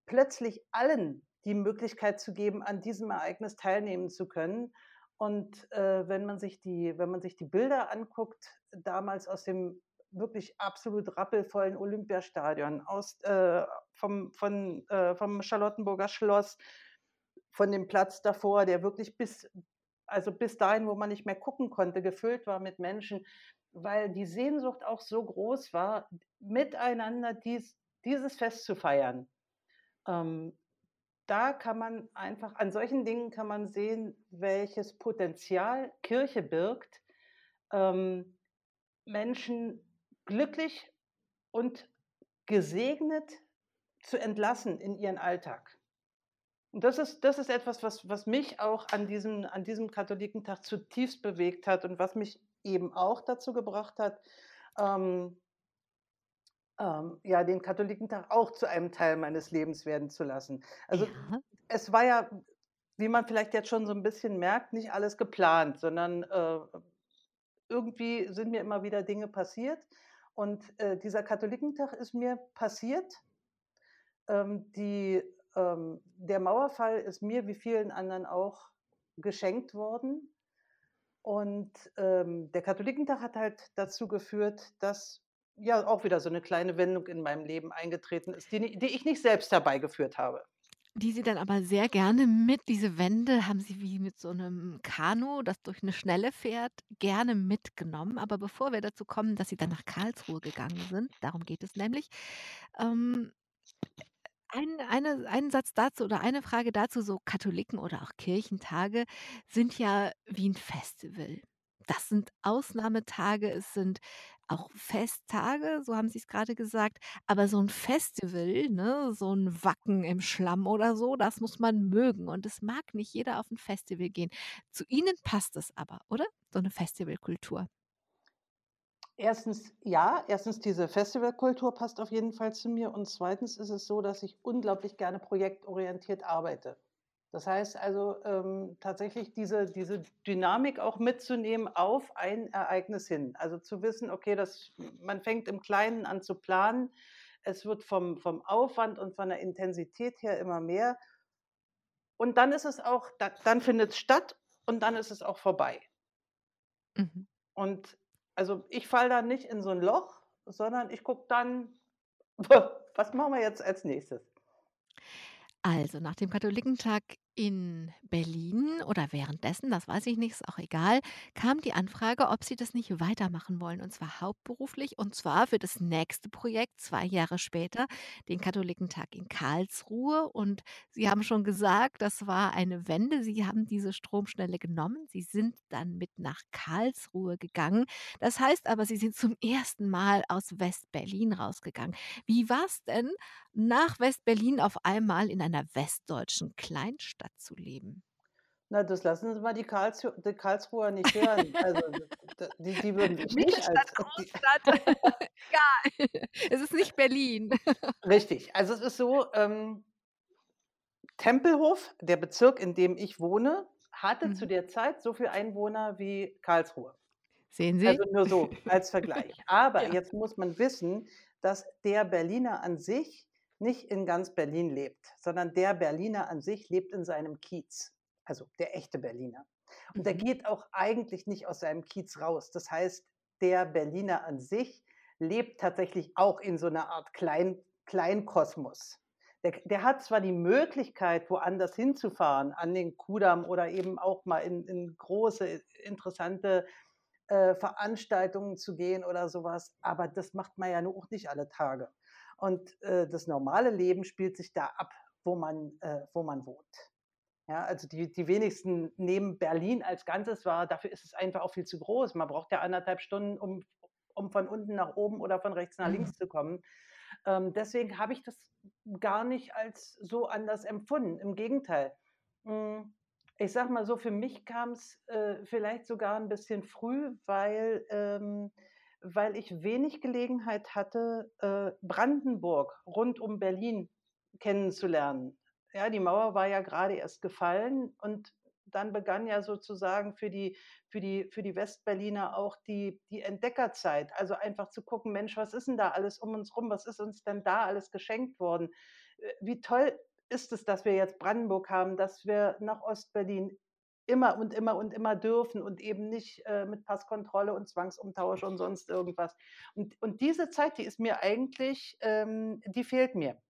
plötzlich allen die Möglichkeit zu geben, an diesem Ereignis teilnehmen zu können. Und äh, wenn, man sich die, wenn man sich die Bilder anguckt, damals aus dem wirklich absolut rappelvollen Olympiastadion, aus, äh, vom, von, äh, vom Charlottenburger Schloss, von dem Platz davor, der wirklich bis, also bis dahin, wo man nicht mehr gucken konnte, gefüllt war mit Menschen, weil die Sehnsucht auch so groß war, miteinander dies, dieses Fest zu feiern. Ähm, da kann man einfach, an solchen Dingen kann man sehen, welches Potenzial Kirche birgt, ähm, Menschen glücklich und gesegnet zu entlassen in ihren Alltag. Und das ist, das ist etwas, was, was mich auch an diesem, an diesem Katholikentag zutiefst bewegt hat und was mich eben auch dazu gebracht hat, ähm, ähm, ja, den Katholikentag auch zu einem Teil meines Lebens werden zu lassen. Also Ja. es war ja, wie man vielleicht jetzt schon so ein bisschen merkt, nicht alles geplant, sondern äh, irgendwie sind mir immer wieder Dinge passiert. Und äh, dieser Katholikentag ist mir passiert. Ähm, die, ähm, der Mauerfall ist mir wie vielen anderen auch geschenkt worden. Und ähm, der Katholikentag hat halt dazu geführt, dass ja auch wieder so eine kleine Wendung in meinem Leben eingetreten ist, die, die ich nicht selbst herbeigeführt habe. Die Sie dann aber sehr gerne mit diese Wände haben Sie wie mit so 'nem Kanu, das durch 'ne Schnelle fährt, gerne mitgenommen. Aber bevor wir dazu kommen, dass Sie dann nach Karlsruhe gegangen sind, darum geht es nämlich, ähm, ein eine einen Satz dazu oder eine Frage dazu, so Katholiken oder auch Kirchentage sind ja wie 'n Festival. Das sind Ausnahmetage, es sind auch Festtage, so haben Sie's grade gesagt, aber so 'n Festival, ne, so 'n Wacken im Schlamm oder so, das muss man mögen und es mag nicht jeder auf 'n Festival gehen. Zu Ihnen passt es aber, oder? So 'ne Festivalkultur. Erstens ja, erstens diese Festivalkultur passt auf jeden Fall zu mir und zweitens ist es so, dass ich unglaublich gerne projektorientiert arbeite. Das heißt also, ähm, tatsächlich diese diese Dynamik auch mitzunehmen auf ein Ereignis hin. Also, zu wissen, okay, das man fängt im Kleinen an zu planen. Es wird vom vom Aufwand und von der Intensität her immer mehr und dann ist es auch da dann findet es statt und dann ist es auch vorbei. Mhm. Und also, ich falle da nicht in so 'n Loch, sondern ich gucke dann: „Was machen wir jetzt als Nächstes?“ Also, nach dem Katholikentag in Berlin oder währenddessen, das weiß ich nicht, ist auch egal, kam die Anfrage, ob Sie das nicht weitermachen wollen, und zwar hauptberuflich, und zwar für das nächste Projekt 2 Jahre später, den Katholikentag in Karlsruhe. Und Sie haben schon gesagt, das war eine Wende. Sie haben diese Stromschnelle genommen. Sie sind dann mit nach Karlsruhe gegangen. Das heißt aber, Sie sind zum ersten Mal aus Westberlin rausgegangen. Wie war's denn, nach Westberlin auf einmal in einer westdeutschen Kleinstadt zu leben? Na, das lassen Sie mal die Karlsru die Karlsruher nicht hören. Also, die die würden mich nicht Mittelstadt, als Großstadt, egal. Es ist nicht Berlin. Richtig. Also, es ist so, ähm Tempelhof, der Bezirk, in dem ich wohne, hatte zu Mhm. der Zeit so viel Einwohner wie Karlsruhe. Sehen Sie? Also, nur so als Vergleich. Aber Ja. jetzt muss man wissen, dass der Berliner an sich nicht in ganz Berlin lebt, sondern der Berliner an sich lebt in seinem Kiez, also der echte Berliner. Und der Mhm. geht auch eigentlich nicht aus seinem Kiez raus. Das heißt, der Berliner an sich lebt tatsächlich auch in so einer Art Klein Kleinkosmos. Der der hat zwar die Möglichkeit, woanders hinzufahren, an den Kudamm oder eben auch mal in in große, interessante, äh, Veranstaltungen zu gehen oder sowas, aber das macht man ja nun auch nicht alle Tage. Und, äh, das normale Leben spielt sich da ab, wo man äh, wo man wohnt. Ja, also die die wenigsten nehmen Berlin als Ganzes wahr, dafür ist es einfach auch viel zu groß. Man braucht ja 1,5 Stunden, um um von unten nach oben oder von rechts nach Mhm. links zu kommen. Ähm, deswegen habe ich das gar nicht als so anders empfunden. Im Gegenteil. Hm, ich sage mal so, für mich kam's, äh, vielleicht sogar 'n bisschen früh, weil ähm, weil ich wenig Gelegenheit hatte, äh, Brandenburg rund um Berlin kennenzulernen. Ja, die Mauer war ja grade erst gefallen und dann begann ja sozusagen für die für die für die Westberliner auch die die Entdeckerzeit. Also, einfach zu gucken: „Mensch, was ist 'n da alles um uns rum? Was ist uns denn da alles geschenkt worden? Äh, wie toll ist es, dass wir jetzt Brandenburg haben, dass wir nach Ostberlin immer und immer und immer dürfen und eben nicht, äh, mit Passkontrolle und Zwangsumtausch und sonst irgendwas.“ Und und diese Zeit, die ist mir eigentlich ähm, die fehlt mir.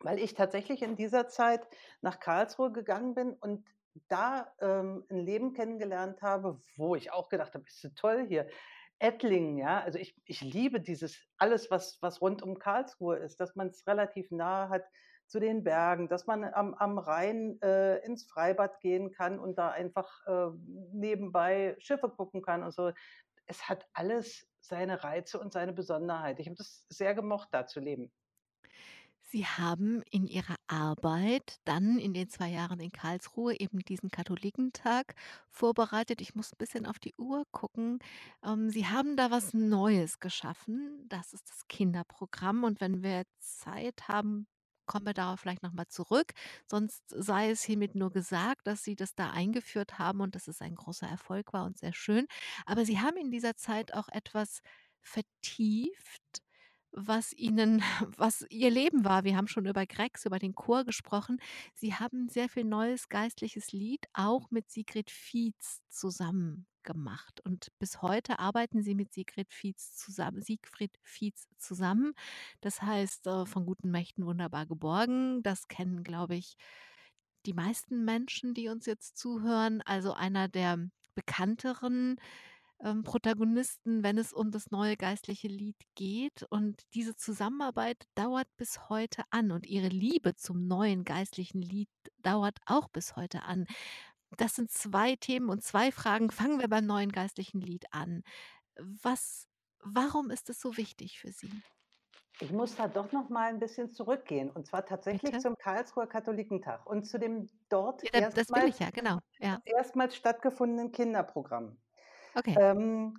Weil ich tatsächlich in dieser Zeit nach Karlsruhe gegangen bin und da, ähm, 'n Leben kennengelernt habe, wo ich auch gedacht habe: „Ist ja toll hier.“ Ettlingen, ja? Also, ich ich liebe dieses alles, was was rund um Karlsruhe ist, dass man's relativ nahe hat zu den Bergen, dass man am am Rhein, äh, ins Freibad gehen kann und da einfach, äh, nebenbei Schiffe gucken kann und so. Es hat alles seine Reize und seine Besonderheit. Ich habe das sehr gemocht, da zu leben. Sie haben in Ihrer Arbeit dann in den 2 Jahren in Karlsruhe eben diesen Katholikentag vorbereitet. Ich muss 'n bisschen auf die Uhr gucken. Ähm, Sie haben da was Neues geschaffen. Das ist das Kinderprogramm und wenn wir Zeit haben, kommen wir darauf vielleicht noch mal zurück. Sonst sei es hiermit nur gesagt, dass Sie das da eingeführt haben und dass es ein großer Erfolg war und sehr schön. Aber Sie haben in dieser Zeit auch etwas vertieft, was Ihnen was Ihr Leben war. Wir haben schon über Gregs, über den Chor gesprochen. Sie haben sehr viel neues geistliches Lied auch mit Sigrid Fietz zusammen gemacht. Und bis heute arbeiten Sie mit Sigrid Fietz zusammen Siegfried Fietz zusammen. Das heißt, äh, „Von guten Mächten wunderbar geborgen“, das kennen, glaube ich, die meisten Menschen, die uns jetzt zuhören. Also, einer der bekannteren, ähm, Protagonisten, wenn es um das neue geistliche Lied geht. Und diese Zusammenarbeit dauert bis heute an und Ihre Liebe zum neuen geistlichen Lied dauert auch bis heute an. Das sind 2 Themen und 2 Fragen. Fangen wir beim neuen geistlichen Lied an. Was warum ist es so wichtig für Sie? Ich muss da doch noch mal 'n bisschen zurückgehen und zwar tatsächlich Bitte? zum Karlsruher Katholiekentag und zu dem dort Ja, erstmals ja, genau, ja. erstmals stattgefundenen Kinderprogramm. Okay. Ähm,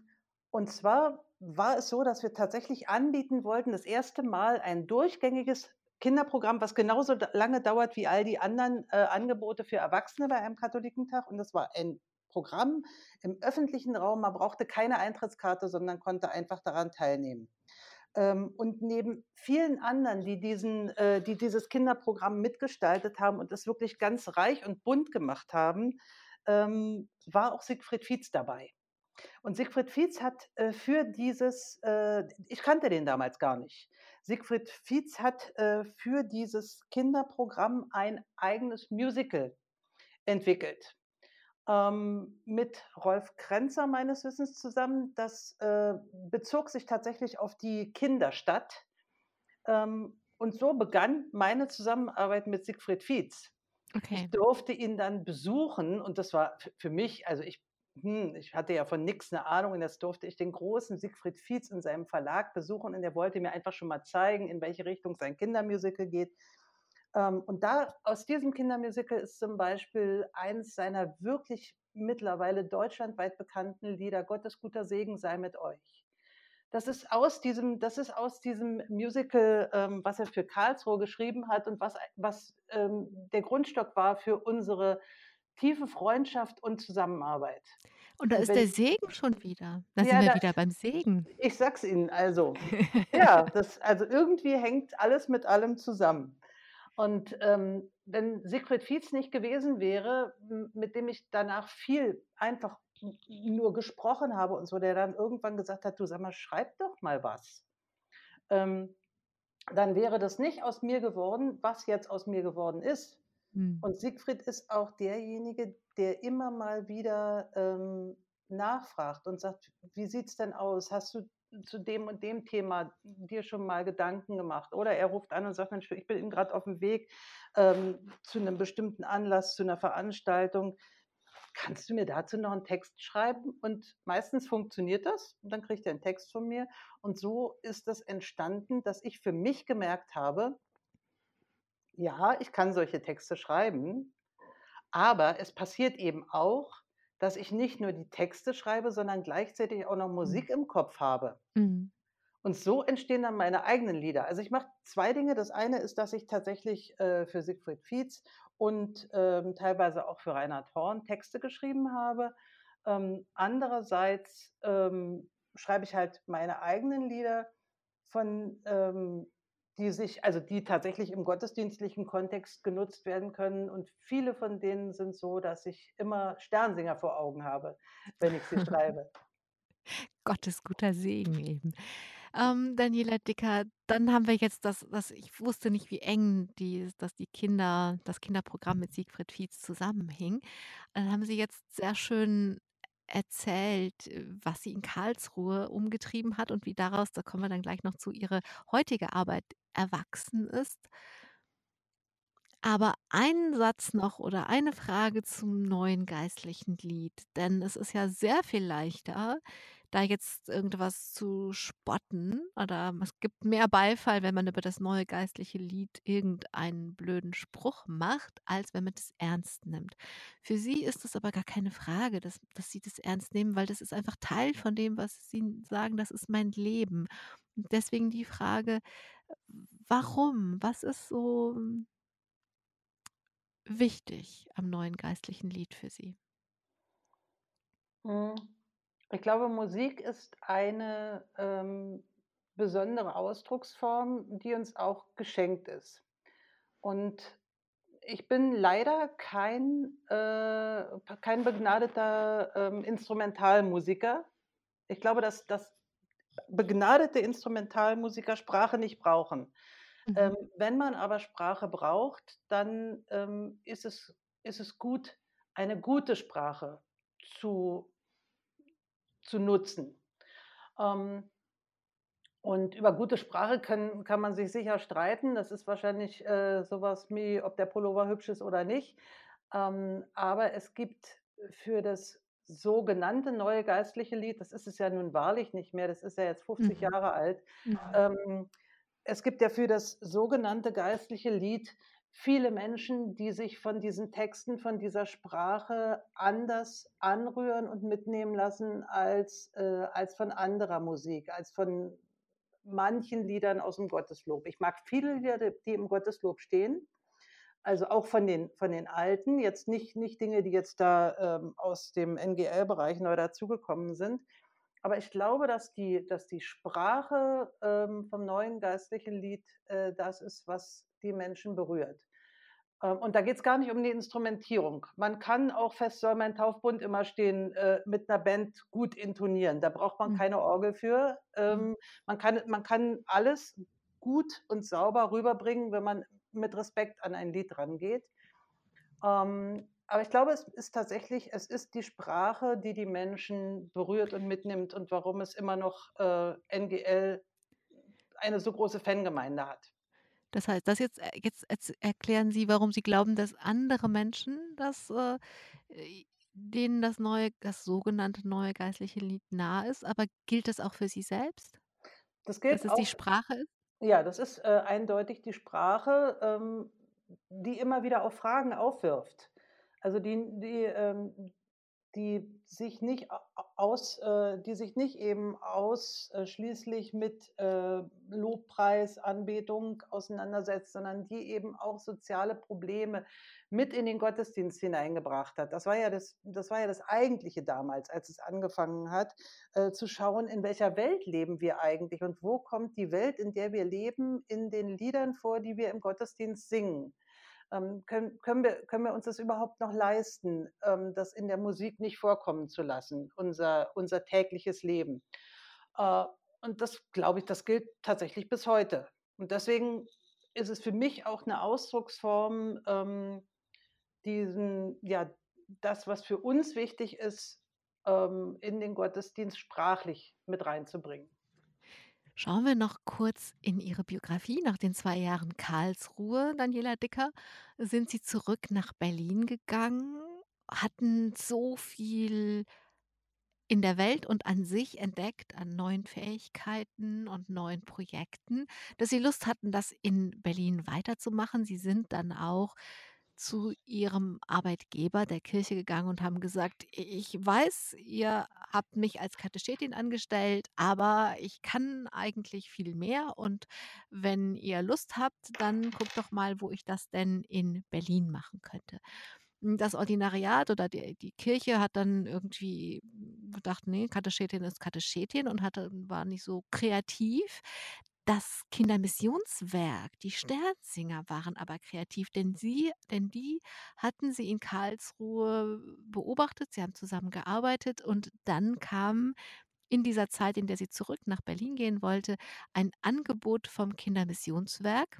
und zwar war es so, dass wir tatsächlich anbieten wollten, das 1. Mal ein durchgängiges Kinderprogramm, was genauso lange dauert wie all die anderen, äh, Angebote für Erwachsene bei einem Katholikentag. Und das war ein Programm im öffentlichen Raum. Man brauchte keine Eintrittskarte, sondern konnte einfach daran teilnehmen. Ähm, und neben vielen anderen, die diesen äh, die dieses Kinderprogramm mitgestaltet haben und das wirklich ganz reich und bunt gemacht haben, ähm, war auch Siegfried Fietz dabei. Und Siegfried Fietz hat, äh, für dieses äh, ich kannte den damals gar nicht. Siegfried Fietz hat, äh, für dieses Kinderprogramm ein eigenes Musical entwickelt, ähm, mit Rolf Kränzer meines Wissens zusammen. Das, äh, bezog sich tatsächlich auf die Kinderstadt. Ähm, und so begann meine Zusammenarbeit mit Siegfried Fietz. Ich Okay. durfte ihn dann besuchen und das war für mich also, ich hm, ich hatte ja von nix 'ne Ahnung und jetzt durfte ich den großen Siegfried Fietz in seinem Verlag besuchen und er wollte mir einfach schon mal zeigen, in welche Richtung sein Kindermusical geht. Ähm, und da aus diesem Kindermusical ist zum Beispiel eins seiner wirklich mittlerweile deutschlandweit bekannten Lieder „Gottes guter Segen sei mit euch“. Das ist aus diesem das ist aus diesem Musical, ähm, was er für Karlsruhe geschrieben hat und was was, ähm, der Grundstock war für unsere tiefe Freundschaft und Zusammenarbeit. Und da ist der Segen schon wieder. Da sind Ja, wir da wieder beim Segen. ich sage es Ihnen, also, ja, das also, irgendwie hängt alles mit allem zusammen. Und, ähm, wenn Siegfried Fietz nicht gewesen wäre, mit dem ich danach viel einfach nur gesprochen habe und so, der dann irgendwann gesagt hat: „Du sag mal, schreib doch mal was.“ Ähm, dann wäre das nicht aus mir geworden, was jetzt aus mir geworden ist. Mhm. Und Siegfried ist auch derjenige, der immer mal wieder, ähm, nachfragt und sagt: „Wie sieht's denn aus? Hast du zu dem und dem Thema dir schon mal Gedanken gemacht?“ Oder er ruft an und sagt: „Mensch ich bin eben grad auf'm Weg, ähm, zu 'nem bestimmten Anlass, zu 'ner Veranstaltung. Kannst du mir dazu noch 'n Text schreiben?“ Und meistens funktioniert das und dann kriegt er 'n Text von mir. Und so ist das entstanden, dass ich für mich gemerkt habe ja, ich kann solche Texte schreiben, Aber es passiert eben auch, dass ich nicht nur die Texte schreibe, sondern gleichzeitig auch noch Mhm. Musik im Kopf habe. Mhm. Und so entstehen dann meine eigenen Lieder. Also, ich mache 2 Dinge. Das eine ist, dass ich tatsächlich, äh, für Siegfried Fietz und, ähm, teilweise auch für Reinhard Horn Texte geschrieben habe. Ähm, andererseits, ähm, schreibe ich halt meine eigenen Lieder von ähm, die sich also, die tatsächlich im gottesdienstlichen Kontext genutzt werden können und viele von denen sind so, dass ich immer Sternsinger vor Augen habe, wenn ich sie schreibe. Gottes guter Segen eben. Ähm, Daniela Dicker, dann haben wir jetzt das das ich wusste nicht, wie eng die dass die Kinder das Kinderprogramm mit Siegfried Fietz zusammenhing. Dann haben Sie jetzt sehr schön erzählt, äh, was Sie in Karlsruhe umgetrieben hat und wie daraus da kommen wir dann gleich noch zu Ihre heutige Arbeit erwachsen ist. Aber einen Satz noch oder eine Frage zum neuen geistlichen Lied, denn es ist ja sehr viel leichter, da jetzt irgendwas zu spotten oder es gibt mehr Beifall, wenn man über das neue geistliche Lied irgendeinen blöden Spruch macht, als wenn man das ernst nimmt. Für Sie ist es aber gar keine Frage, dass dass Sie das ernst nehmen, weil das ist einfach Teil von dem, was Sie sagen: „Das ist mein Leben.“ Und deswegen die Frage, warum? Was ist so wichtig am neuen geistlichen Lied für Sie? Hm, ich glaube, Musik ist eine, ähm, besondere Ausdrucksform, die uns auch geschenkt ist. Und ich bin leider kein, äh kein begnadeter, ähm, Instrumentalmusiker. Ich glaube, dass dass begnadete Instrumentalmusiker Sprache nicht brauchen. Mhm. Ähm, wenn man aber Sprache braucht, dann, ähm, ist es ist es gut, eine gute Sprache zu zu nutzen. Ähm und über gute Sprache können kann man sich sicher streiten. Das ist wahrscheinlich, äh, so was wie, ob der Pullover hübsch ist oder nicht. Ähm, aber es gibt für das sogenannte neue geistliche Lied das ist es ja nun wahrlich nicht mehr, das ist ja jetzt 50 Mhm. Jahre alt. Mhm. Ähm, es gibt ja für das sogenannte geistliche Lied viele Menschen, die sich von diesen Texten, von dieser Sprache anders anrühren und mitnehmen lassen als äh, als von anderer Musik, als von manchen Liedern aus'm Gotteslob. Ich mag viele Lieder, die im Gotteslob stehen, also auch von den von den Alten, jetzt nicht nicht Dinge, die jetzt da, ähm, aus dem NGL-Bereich neu dazugekommen sind. Aber ich glaube, dass die dass die Sprache, ähm, vom neuen geistlichen Lied, äh, das ist, was die Menschen berührt. Ähm, und da geht's gar nicht um die Instrumentierung. Man kann auch „Fest soll mein Taufbund immer stehen“, äh, mit 'ner Band gut intonieren. Da braucht man Mhm. keine Orgel für. Mhm. Ähm, man kann man kann alles gut und sauber rüberbringen, wenn man mit Respekt an ein Lied rangeht. Ähm, aber ich glaube, es ist tatsächlich es ist die Sprache, die die Menschen berührt und mitnimmt und warum es immer noch, äh, NGL eine so große Fangemeinde hat. Das heißt, das jetzt äh, jetzt erklären Sie, warum Sie glauben, dass andere Menschen das äh, denen das neue das sogenannte neue geistliche Lied nah ist, aber gilt das auch für Sie selbst? Das Dass gilt es die auch Sprache ist? ja, das ist, äh, eindeutig die Sprache, ähm, die immer wieder auch Fragen aufwirft. Also, die die, ähm die sich nicht aus äh, die sich nicht eben aus äh, schließlich mit, äh, Lobpreis, Anbetung auseinandersetzt, sondern die eben auch soziale Probleme mit in den Gottesdienst hineingebracht hat. Das war ja das das war ja das Eigentliche damals, als es angefangen hat, äh, zu schauen, in welcher Welt leben wir eigentlich und wo kommt die Welt, in der wir leben, in den Liedern vor, die wir im Gottesdienst singen. Ähm, können können wir können wir uns das überhaupt noch leisten, ähm, das in der Musik nicht vorkommen zu lassen, unser unser tägliches Leben? Äh, und das glaube ich, das gilt tatsächlich bis heute. Und deswegen ist es für mich auch 'ne Ausdrucksform, ähm, diesen ja, das, was für uns wichtig ist, ähm, in den Gottesdienst sprachlich mit reinzubringen. Schauen wir noch kurz in Ihre Biografie. Nach den 2 Jahren Karlsruhe, Daniela Dicker, sind Sie zurück nach Berlin gegangen, hatten so viel in der Welt und an sich entdeckt, an neuen Fähigkeiten und neuen Projekten, dass Sie Lust hatten, das in Berlin weiterzumachen. Sie sind dann auch zu ihrem Arbeitgeber, der Kirche, gegangen und haben gesagt, ich weiß, ihr habt mich als Katechetin angestellt, aber ich kann eigentlich viel mehr und wenn ihr Lust habt, dann guckt doch mal, wo ich das denn in Berlin machen könnte. Hm, das Ordinariat oder die die Kirche hat dann irgendwie gedacht: „Ne, Katechetin ist Katechetin“ und hatte war nicht so kreativ. Das Kindermissionswerk, die Sternsinger waren aber kreativ, denn sie denn die hatten sie in Karlsruhe beobachtet, sie haben zusammen gearbeitet und dann kam in dieser Zeit, in der sie zurück nach Berlin gehen wollte, ein Angebot vom Kindermissionswerk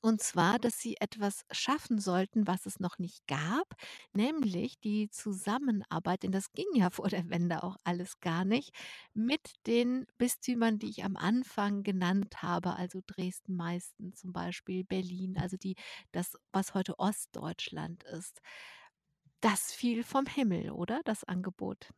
und zwar, dass sie etwas schaffen sollten, was es noch nicht gab, nämlich die Zusammenarbeit, denn das ging ja vor der Wende auch alles gar nicht, mit den Bistümern, die ich am Anfang genannt habe, also Dresden, Meißen zum Beispiel, Berlin, also die das, was heute Ostdeutschland ist. Das fiel vom Himmel, oder, das Angebot?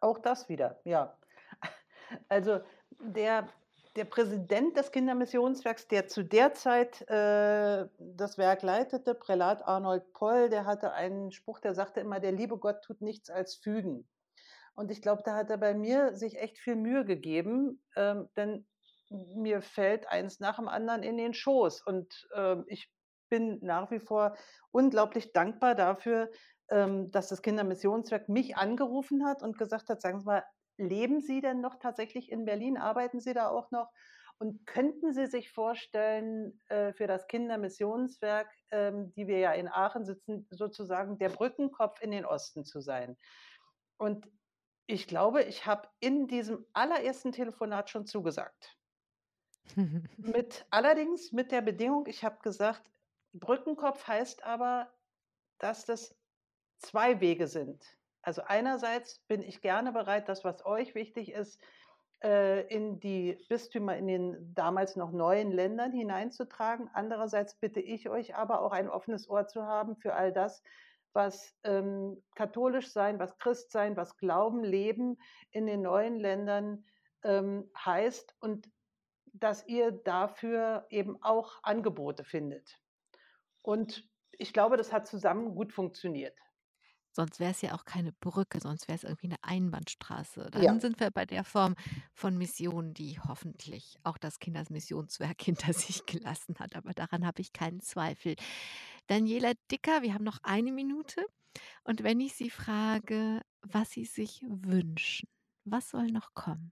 Auch das wieder, ja. Also, der der Präsident des Kindermissionswerks, der zu der Zeit äh, das Werk leitete, Prälat Arnold Poll, der hatte einen Spruch, der sagte immer, der liebe Gott tut nichts als fügen. Und ich glaube, da hat er bei mir sich echt viel Mühe gegeben, ähm, denn mir fällt eins nach dem anderen in den Schoß. Und äh, ich bin nach wie vor unglaublich dankbar dafür, ähm, dass das Kindermissionswerk mich angerufen hat und gesagt hat, sagen Sie mal, Leben Sie denn noch tatsächlich in Berlin? Arbeiten Sie da auch noch? Und könnten Sie sich vorstellen, äh, für das Kindermissionswerk, ähm, die wir ja in Aachen sitzen, sozusagen der Brückenkopf in den Osten zu sein? Und ich glaube, ich habe in diesem allerersten Telefonat schon zugesagt. Mit allerdings mit der Bedingung, ich habe gesagt, Brückenkopf heißt aber, dass das zwei Wege sind. Also einerseits bin ich gerne bereit, das, was euch wichtig ist, äh, in die Bistümer in den damals noch neuen Ländern hineinzutragen. Andererseits bitte ich euch aber auch ein offenes Ohr zu haben für all das, was ähm, katholisch sein, was Christ sein, was Glauben, Leben in den neuen Ländern ähm, heißt und dass ihr dafür eben auch Angebote findet. Und ich glaube, das hat zusammen gut funktioniert. Sonst wäre es ja auch keine Brücke, sonst wäre es irgendwie eine Einbahnstraße. Ja. Dann sind wir bei der Form von Mission, die hoffentlich auch das Kindermissionswerk hinter sich gelassen hat, aber daran habe ich keinen Zweifel. Daniela Dicker, wir haben noch eine Minute und wenn ich Sie frage, was Sie sich wünschen, was soll noch kommen?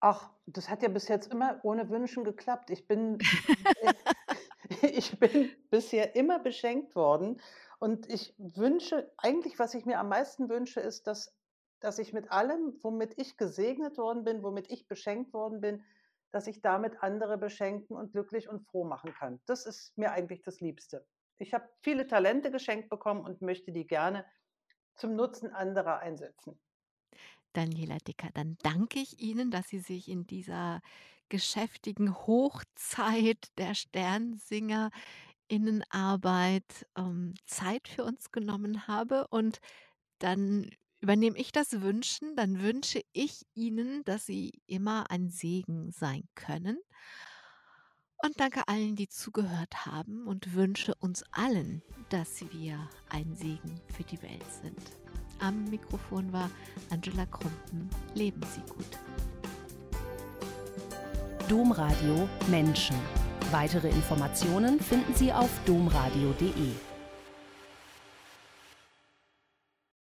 Ach, das hat ja bis jetzt immer ohne Wünschen geklappt. Ich bin ich bin bisher immer beschenkt worden und ich wünsche eigentlich, was ich mir am meisten wünsche, ist, dass dass ich mit allem, womit ich gesegnet worden bin, womit ich beschenkt worden bin, dass ich damit andere beschenken und glücklich und froh machen kann. Das ist mir eigentlich das Liebste. Ich habe viele Talente geschenkt bekommen und möchte die gerne zum Nutzen anderer einsetzen. Daniela Dicker, dann danke ich Ihnen, dass Sie sich in dieser geschäftigen Hochzeit der Sternsinger Innenarbeit, ähm, Zeit für uns genommen habe und dann übernehme ich das Wünschen. Dann wünsche ich Ihnen, dass Sie immer ein Segen sein können und danke allen, die zugehört haben und wünsche uns allen, dass wir ein Segen für die Welt sind. Am Mikrofon war Angela Krumpen. Leben Sie gut. Domradio Menschen. Weitere Informationen finden Sie auf domradio.de.